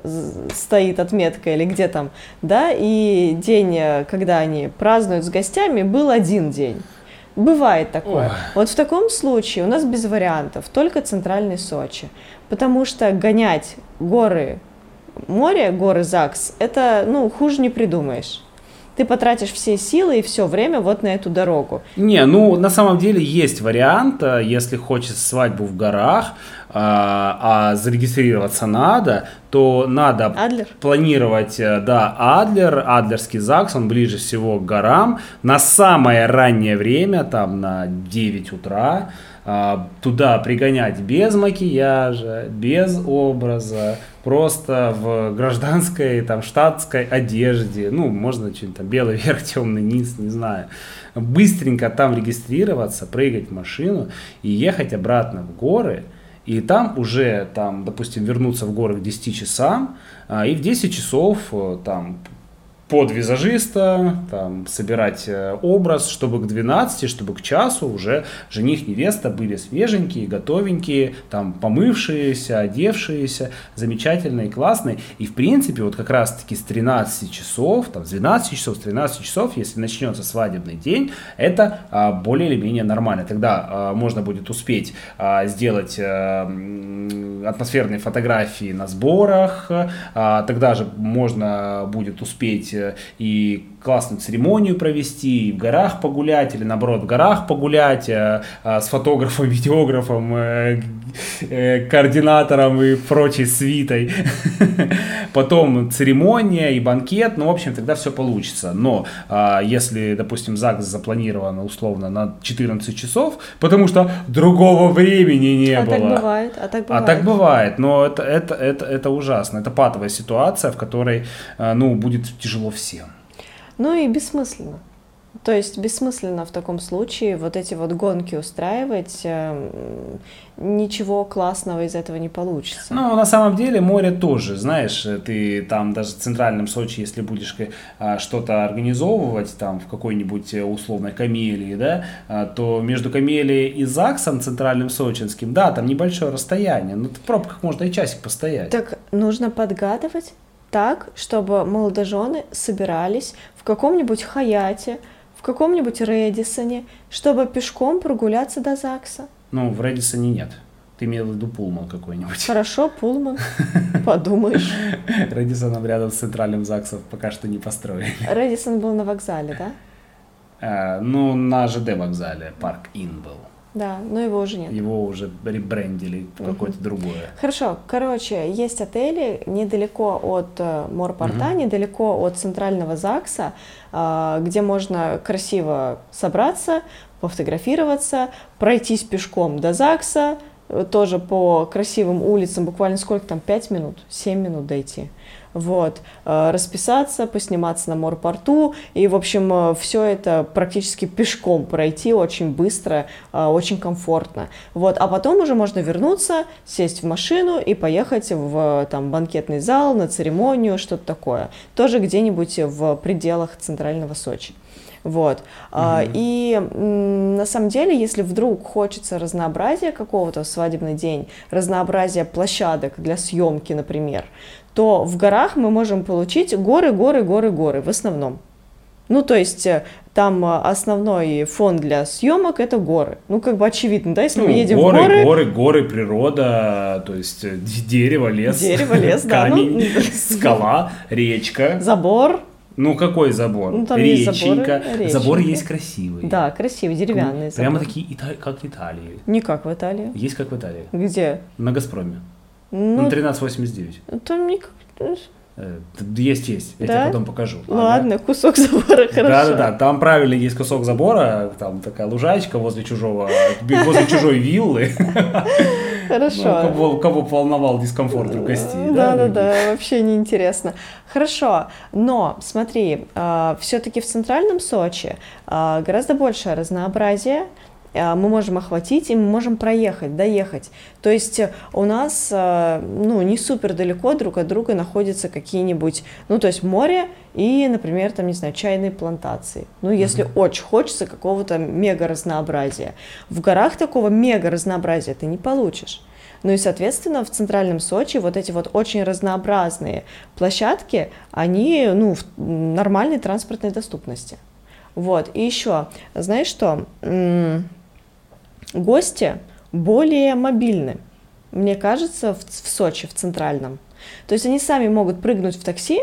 стоит отметка или где там, да, и день, э, когда они празднуют с гостями, был один день. Бывает такое. Ой. Вот в таком случае у нас без вариантов, только центральный Сочи. Потому что гонять горы море, горы ЗАГС, это, ну, хуже не придумаешь ты потратишь все силы и все время вот на эту дорогу. Не, ну на самом деле есть вариант, э, если хочется свадьбу в горах, а, а зарегистрироваться надо, то надо Адлер? планировать, э, да, Адлер, Адлерский ЗАГС, он ближе всего к горам, на самое раннее время, там на 9 утра, туда пригонять без макияжа, без образа, просто в гражданской, там, штатской одежде, ну, можно что-нибудь там, белый верх, темный низ, не знаю, быстренько там регистрироваться, прыгать в машину и ехать обратно в горы, и там уже, там, допустим, вернуться в горы к 10 часам, а, и в 10 часов э, там под визажиста, там, собирать э, образ, чтобы к 12, чтобы к часу уже жених, невеста были свеженькие, готовенькие, там, помывшиеся, одевшиеся, замечательные, классные. И, в принципе, вот как раз-таки с 13 часов, там, с 12 часов, с 13 часов, если начнется свадебный день, это а, более или менее нормально. Тогда а, можно будет успеть а, сделать а, атмосферные фотографии на сборах, а, тогда же можно будет успеть и классную церемонию провести, и в горах погулять, или наоборот в горах погулять э, э, с фотографом, видеографом, э, координатором и прочей свитой. Потом церемония и банкет, ну, в общем, тогда все получится. Но если, допустим, ЗАГС запланирован условно на 14 часов, потому что другого времени не а было. Так бывает, а так бывает. А так бывает, но это, это, это, это ужасно. Это патовая ситуация, в которой, ну, будет тяжело всем. Ну и бессмысленно. То есть бессмысленно в таком случае вот эти вот гонки устраивать, э, ничего классного из этого не получится. Ну, на самом деле море тоже, знаешь, ты там даже в центральном Сочи, если будешь э, что-то организовывать там в какой-нибудь э, условной камелии, да, то между камелией и ЗАГСом центральным сочинским, да, там небольшое расстояние, но в пробках можно и часик постоять. Так нужно подгадывать так, чтобы молодожены собирались в каком-нибудь Хаяте, в каком-нибудь Редисоне, чтобы пешком прогуляться до ЗАГСа. Ну, в Редисоне нет. Ты имел в виду Пулман какой-нибудь. Хорошо, Пулман. Подумаешь. Редисон рядом с центральным ЗАГСом пока что не построили. Редисон был на вокзале, да? А, ну, на ЖД вокзале, Парк Ин был. Да, но его уже нет. Его уже ребрендили в какое-то другое. Хорошо, короче, есть отели недалеко от э, Морпорта, угу. недалеко от центрального ЗАГСа, э, где можно красиво собраться, пофотографироваться, пройтись пешком до ЗАГСа, э, тоже по красивым улицам, буквально сколько там, 5 минут, 7 минут дойти вот, э, расписаться, посниматься на морпорту, и, в общем, э, все это практически пешком пройти очень быстро, э, очень комфортно, вот, а потом уже можно вернуться, сесть в машину и поехать в, там, банкетный зал, на церемонию, что-то такое, тоже где-нибудь в пределах центрального Сочи. Вот. Mm-hmm. И на самом деле, если вдруг хочется разнообразия какого-то в свадебный день, разнообразия площадок для съемки, например, то в горах мы можем получить горы, горы, горы, горы в основном. Ну, то есть э, там э, основной фон для съемок это горы. Ну, как бы очевидно, да, если ну, мы едем горы, в горы. Горы, горы, природа, то есть э, дерево, лес. Дерево, лес, да. Камень, ну, скала, речка. Забор. Ну, какой забор? Ну, там Реченька. есть заборы, реченька. Забор есть красивый. Да, красивый, деревянный Прямо такие, как в Италии. Не как в Италии. Есть как в Италии. Где? На Газпроме. Ну, на 1389. Там никак... Есть, есть. Я да? тебе потом покажу. Ладно, ага. кусок забора, хорошо. Да-да-да, там правильно есть кусок забора, там такая лужачка возле чужого, возле чужой виллы. Хорошо. Ну, кого, кого волновал дискомфорт у гостей. Да-да-да, вообще неинтересно. Хорошо, но смотри, а, все-таки в центральном Сочи а, гораздо большее разнообразие, а, мы можем охватить и мы можем проехать, доехать. То есть у нас а, ну, не супер далеко друг от друга находятся какие-нибудь, ну то есть море и, например, там, не знаю, чайные плантации. Ну, если mm-hmm. очень хочется какого-то мега разнообразия. В горах такого мега разнообразия ты не получишь. Ну и, соответственно, в центральном Сочи вот эти вот очень разнообразные площадки, они, ну, в нормальной транспортной доступности. Вот, и еще, знаешь что, гости более мобильны, мне кажется, в, в Сочи, в центральном. То есть они сами могут прыгнуть в такси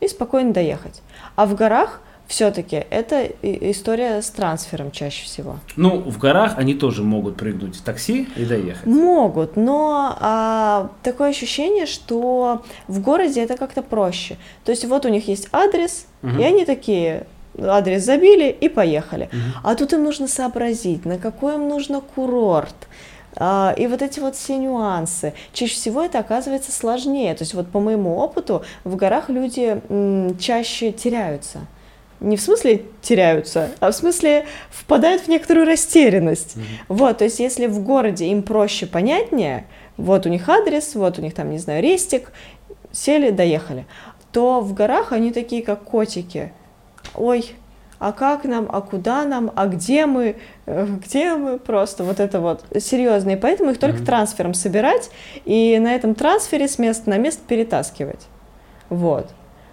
и спокойно доехать. А в горах все-таки это история с трансфером чаще всего. Ну, в горах они тоже могут прыгнуть в такси и доехать. Могут, но а, такое ощущение, что в городе это как-то проще. То есть вот у них есть адрес, угу. и они такие, адрес забили и поехали. Угу. А тут им нужно сообразить, на какой им нужно курорт. А, и вот эти вот все нюансы. Чаще всего это оказывается сложнее. То есть вот по моему опыту в горах люди чаще теряются не в смысле теряются, а в смысле впадают в некоторую растерянность. Mm-hmm. Вот, то есть если в городе им проще, понятнее, вот у них адрес, вот у них там, не знаю, рестик, сели, доехали, то в горах они такие, как котики. Ой, а как нам, а куда нам, а где мы, э, где мы, просто вот это вот серьезно. И поэтому их только mm-hmm. трансфером собирать и на этом трансфере с места на место перетаскивать. Вот.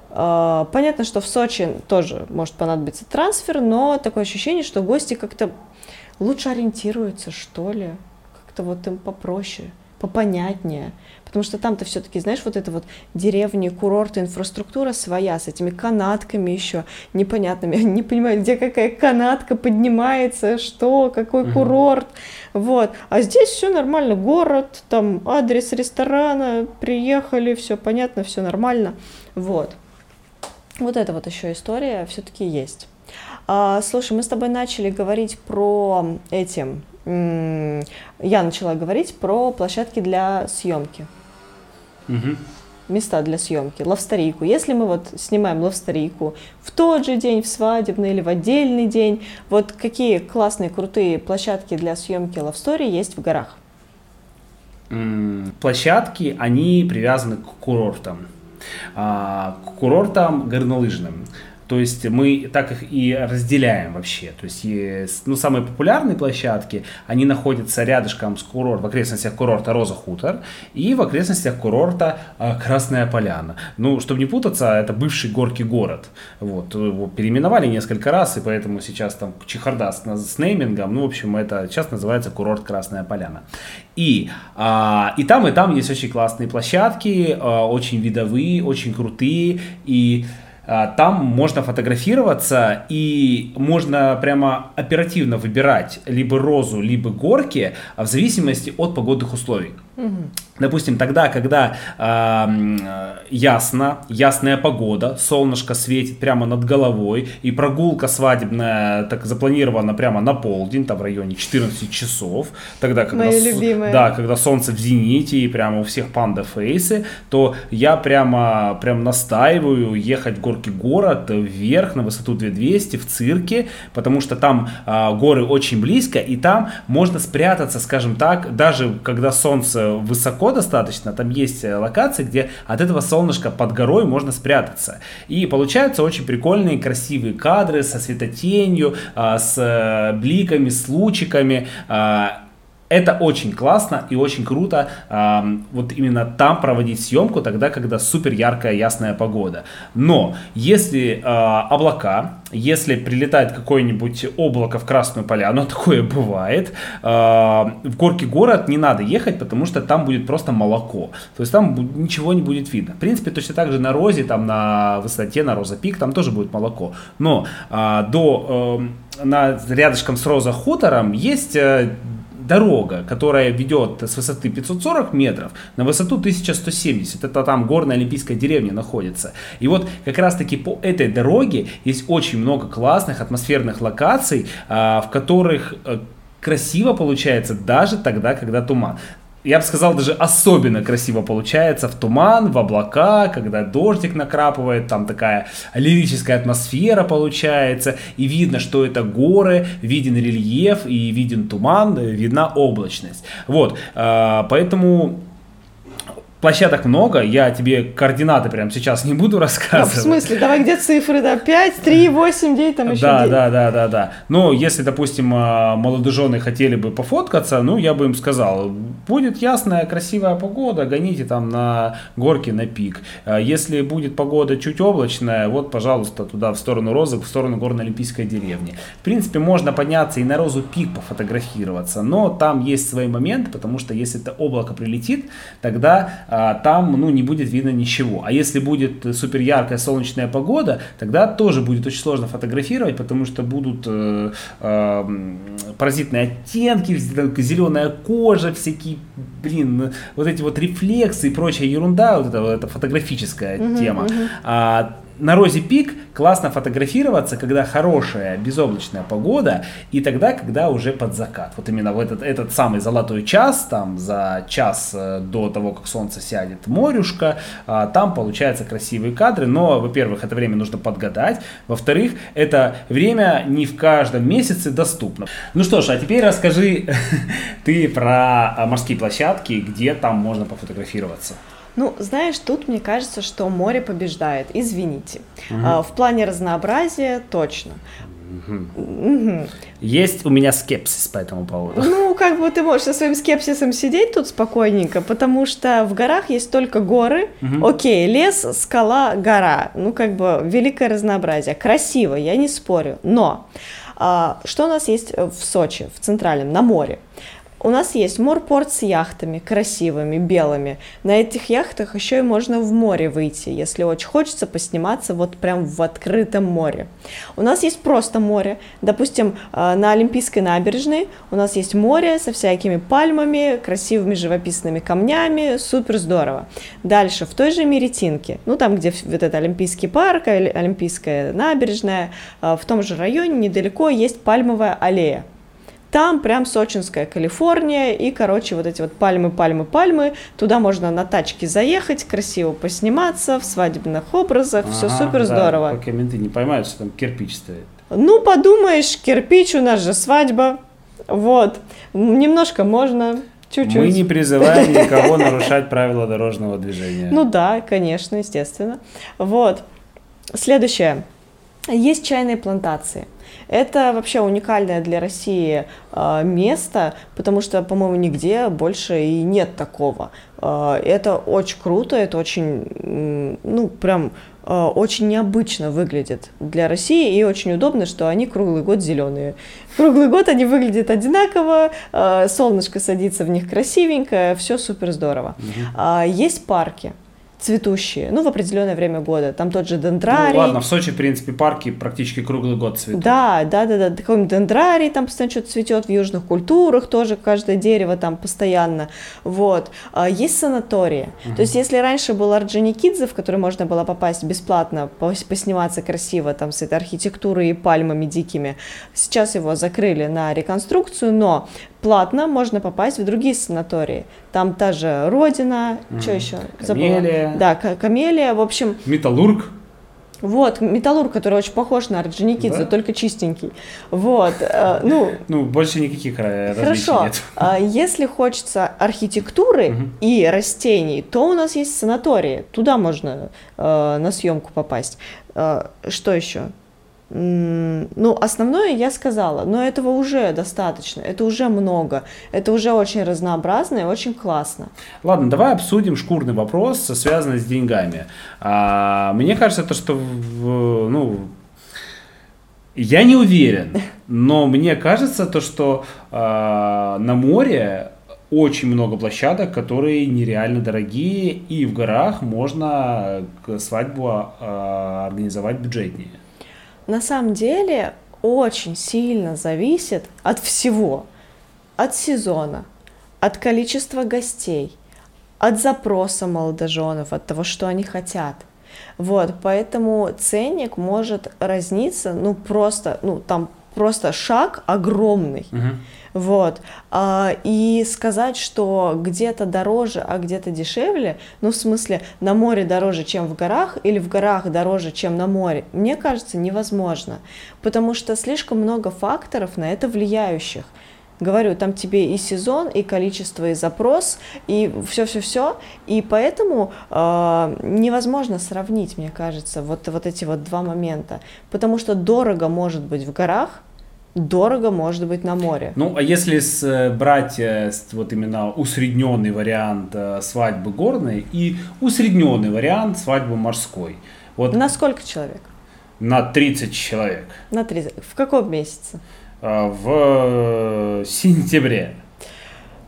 А, понятно, что в Сочи тоже может понадобиться трансфер, но такое ощущение, что гости как-то лучше ориентируются, что ли, как-то вот им попроще, попонятнее. Потому что там-то все-таки, знаешь, вот это вот деревни, курорты, инфраструктура своя, с этими канатками еще непонятными. Не понимают, где какая канатка поднимается, что, какой угу. курорт. Вот. А здесь все нормально. Город, там адрес ресторана, приехали, все понятно, все нормально. Вот. Вот эта вот еще история все-таки есть. А, слушай, мы с тобой начали говорить про эти... Я начала говорить про площадки для съемки. Угу. Места для съемки, лавсторийку. Если мы вот снимаем лавсторийку в тот же день, в свадебный или в отдельный день, вот какие классные, крутые площадки для съемки лавстори есть в горах? Площадки, они привязаны к курортам а, к курортам горнолыжным. То есть мы так их и разделяем вообще. То есть ну, самые популярные площадки, они находятся рядышком с курорт, в окрестностях курорта Роза Хутор и в окрестностях курорта э, Красная Поляна. Ну, чтобы не путаться, это бывший горки город. Вот, его переименовали несколько раз, и поэтому сейчас там чехарда с, с неймингом. Ну, в общем, это сейчас называется курорт Красная Поляна. И, а, и там, и там есть очень классные площадки, а, очень видовые, очень крутые. И а, там можно фотографироваться и можно прямо оперативно выбирать либо розу, либо горки в зависимости от погодных условий. Угу. Допустим, тогда, когда э, ясно, ясная погода, солнышко светит прямо над головой, и прогулка свадебная так запланирована прямо на полдень, там в районе 14 часов, тогда, когда, с, да, когда солнце в зените и прямо у всех панда фейсы, то я прямо, прям настаиваю ехать в горки город вверх на высоту 2200 в цирке, потому что там э, горы очень близко, и там можно спрятаться, скажем так, даже когда солнце высоко достаточно, там есть э, локации, где от этого солнышка под горой можно спрятаться. И получаются очень прикольные, красивые кадры со светотенью, а, с э, бликами, с лучиками. Это очень классно и очень круто э, вот именно там проводить съемку тогда, когда супер яркая ясная погода. Но если э, облака, если прилетает какое-нибудь облако в Красную Поляну, такое бывает, э, в горки город не надо ехать, потому что там будет просто молоко. То есть там ничего не будет видно. В принципе, точно так же на Розе, там на высоте, на Роза Пик, там тоже будет молоко. Но э, до... Э, на, рядышком с Роза Хутором есть э, дорога, которая ведет с высоты 540 метров на высоту 1170. Это там горная олимпийская деревня находится. И вот как раз таки по этой дороге есть очень много классных атмосферных локаций, а, в которых э, красиво получается даже тогда, когда туман я бы сказал, даже особенно красиво получается в туман, в облака, когда дождик накрапывает, там такая лирическая атмосфера получается, и видно, что это горы, виден рельеф, и виден туман, видна облачность. Вот, а, поэтому площадок много, я тебе координаты прямо сейчас не буду рассказывать. А, в смысле, давай где цифры, да, 5, 3, 8, 9, там еще Да, 9. да, да, да, да. Но если, допустим, а, молодожены хотели бы пофоткаться, ну, я бы им сказал, будет ясная, красивая погода, гоните там на горке на пик. А Если будет погода чуть облачная, вот, пожалуйста, туда в сторону Розок, в сторону горно-олимпийской деревни. В принципе, можно подняться и на Розу пик пофотографироваться, но там есть свои моменты, потому что если это облако прилетит, тогда а, там ну, не будет видно ничего. А если будет супер яркая солнечная погода, тогда тоже будет очень сложно фотографировать, потому что будут э, э, паразитные оттенки, зеленая кожа, всякие, блин, вот эти вот рефлексы и прочая ерунда, вот это, вот эта фотографическая тема. А, на Розе Пик классно фотографироваться, когда хорошая безоблачная погода, и тогда, когда уже под закат. Вот именно в этот, этот самый золотой час, там за час э, до того, как солнце сядет, морюшка, а, там получаются красивые кадры, но, во-первых, это время нужно подгадать, во-вторых, это время не в каждом месяце доступно. Ну что ж, а теперь расскажи ты про а, морские площадки, где там можно пофотографироваться. Ну, знаешь, тут мне кажется, что море побеждает. Извините. А, в плане разнообразия точно. Мгм. Есть у меня скепсис по этому поводу. Ну, как бы ты можешь со своим скепсисом сидеть тут спокойненько, потому что в горах есть только горы. Окей, лес, скала, гора. Ну, как бы великое разнообразие. Красиво, я не спорю. Но а, что у нас есть в Сочи, в Центральном, на море? У нас есть морпорт с яхтами, красивыми, белыми. На этих яхтах еще и можно в море выйти, если очень хочется посниматься вот прям в открытом море. У нас есть просто море. Допустим, э, на Олимпийской набережной у нас есть море со всякими пальмами, красивыми живописными камнями, супер здорово. Дальше, в той же Меретинке, ну там, где вот этот Олимпийский парк, Оли- Олимпийская набережная, э, в том же районе недалеко есть пальмовая аллея. Там прям сочинская Калифорния, и, короче, вот эти вот пальмы, пальмы, пальмы. Туда можно на тачке заехать, красиво посниматься, в свадебных образах, все Ага, супер да, здорово. Пока менты не поймают, что там кирпич стоит. Ну, подумаешь, кирпич, у нас же свадьба. Вот. Немножко можно, чуть-чуть. Мы не призываем никого нарушать правила дорожного движения. Ну да, конечно, естественно. Вот. Следующее. Есть чайные плантации. Это вообще уникальное для России э, место, потому что, по-моему, нигде больше и нет такого. Э, это очень круто, это очень, ну, прям э, очень необычно выглядит для России и очень удобно, что они круглый год зеленые. Круглый год они выглядят одинаково, солнышко садится в них красивенько, все супер здорово. А, Есть парки цветущие, ну, в определенное время года. Там тот же дендрарий. Ну ладно, в Сочи, в принципе, парки практически круглый год цветут. Да, да, да, да. Какой-нибудь дендрарий там постоянно что-то цветет, в южных культурах тоже каждое дерево там постоянно. Вот. А, Есть санатории. То есть, если раньше был Орджоникидзе, в который можно было попасть бесплатно, пос- посниматься красиво там с этой архитектурой и пальмами дикими, сейчас его закрыли на реконструкцию, но платно можно попасть в другие санатории. Там та же Родина, что еще? Камелия. Да, Ка- Камелия. В общем, Металлург. вот, металлург, который очень похож на Орджоникидзе, Да? только чистенький. Вот, э, ну, Ну, больше никаких хорошо. нет. А Если хочется архитектуры и растений, то у нас есть санатории. Туда можно э, на съемку попасть. Э, что еще? Ну, основное я сказала, но этого уже достаточно, это уже много, это уже очень разнообразно и очень классно. Ладно, давай обсудим шкурный вопрос, связанный с деньгами. А, мне кажется, то, что ну, я не уверен, но мне кажется то, что а, на море очень много площадок, которые нереально дорогие, и в горах можно свадьбу а, организовать бюджетнее. На самом деле очень сильно зависит от всего. От сезона, от количества гостей, от запроса молодоженов, от того, что они хотят. Вот, поэтому ценник может разниться, ну просто, ну там просто шаг огромный. Вот. А, И сказать, что где-то дороже, а где-то дешевле, ну, в смысле, на море дороже, чем в горах, или в горах дороже, чем на море, мне кажется, невозможно. Потому что слишком много факторов на это влияющих. Говорю, там тебе и сезон, и количество, и запрос, и все-все-все. И поэтому э, невозможно сравнить, мне кажется, вот, вот эти вот два момента. Потому что дорого может быть в горах, дорого может быть на море. Ну, а если с, э, брать э, вот именно усредненный вариант э, свадьбы горной и усредненный вариант свадьбы морской. Вот на сколько человек? На 30 человек. На 30. В каком месяце? В сентябре.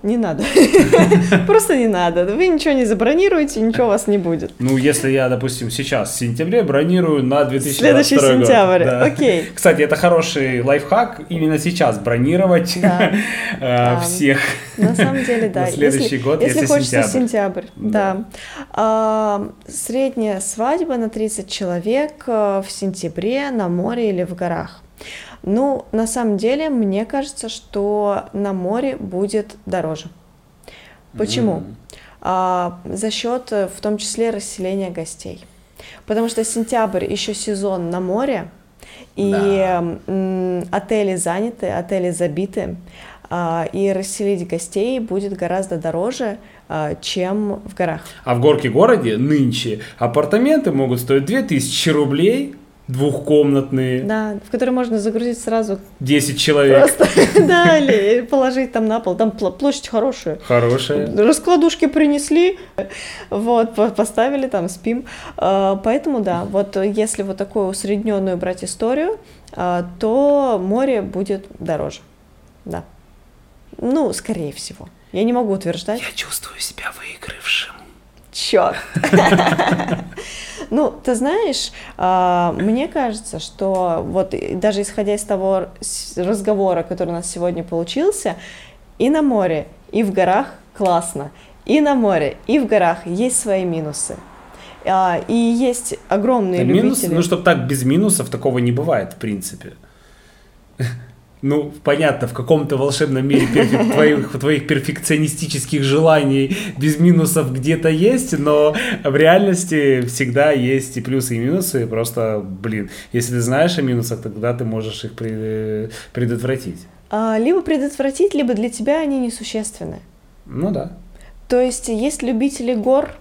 Не надо. Просто не надо. Вы ничего не забронируете, ничего у вас не будет. Ну, если я, допустим, сейчас в сентябре бронирую на 2022 Следующий сентябрь, да. окей. Кстати, это хороший лайфхак, именно сейчас бронировать да. э, всех. На самом деле, да. На следующий если, год, если, если хочется сентябрь. сентябрь, да. да. А, средняя свадьба на 30 человек э, в сентябре на море или в горах. Ну, на самом деле, мне кажется, что на море будет дороже. Почему? Mm. А, за счет, э, в том числе, расселения гостей. Потому что сентябрь еще сезон на море, и да. отели заняты, отели забиты, а, и расселить гостей будет гораздо дороже, а, чем в горах. А в горке городе нынче апартаменты могут стоить 2000 рублей, двухкомнатные. Да, в которые можно загрузить сразу 10 человек. Просто, да, или положить там на пол. Там площадь хорошая. Хорошая. Раскладушки принесли, вот, поставили там, спим. А, поэтому, да, вот если вот такую усредненную брать историю, а, то море будет дороже. Да. Ну, скорее всего. Я не могу утверждать. Я чувствую себя выигравшим. Черт. Ну, ты знаешь, а, мне кажется, что вот даже исходя из того разговора, который у нас сегодня получился, и на море, и в горах классно, и на море, и в горах есть свои минусы. А, и есть огромные да, любители. Минус, ну, чтобы так без минусов такого не бывает, в принципе ну, понятно, в каком-то волшебном мире перфек, твоих, твоих перфекционистических желаний без минусов где-то есть, но в реальности всегда есть и плюсы, и минусы. Просто, блин, если ты знаешь о минусах, тогда ты можешь их предотвратить. А, либо предотвратить, либо для тебя они несущественны. Ну да. То есть есть любители гор,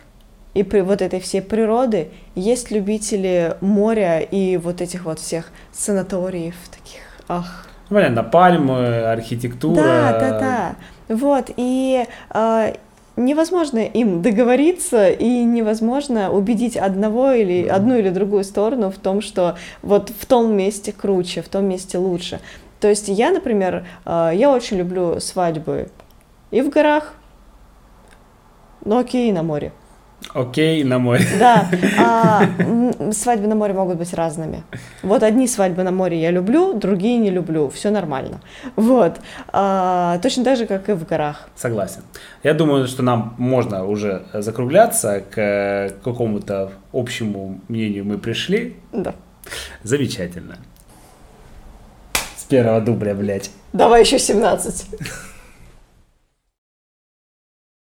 и при вот этой всей природы, есть любители моря и вот этих вот всех санаториев таких, ах, ну, понятно, пальмы, архитектура. Да, да, да. Вот, и э, невозможно им договориться, и невозможно убедить одного или одну или другую сторону в том, что вот в том месте круче, в том месте лучше. То есть я, например, э, я очень люблю свадьбы и в горах, но окей, и на море. Окей, на море. Да, а, свадьбы на море могут быть разными. Вот одни свадьбы на море я люблю, другие не люблю, все нормально. Вот, а, точно так же, как и в горах. Согласен. Я думаю, что нам можно уже закругляться к какому-то общему мнению мы пришли. Да. Замечательно. С первого дубля, блядь. Давай еще 17.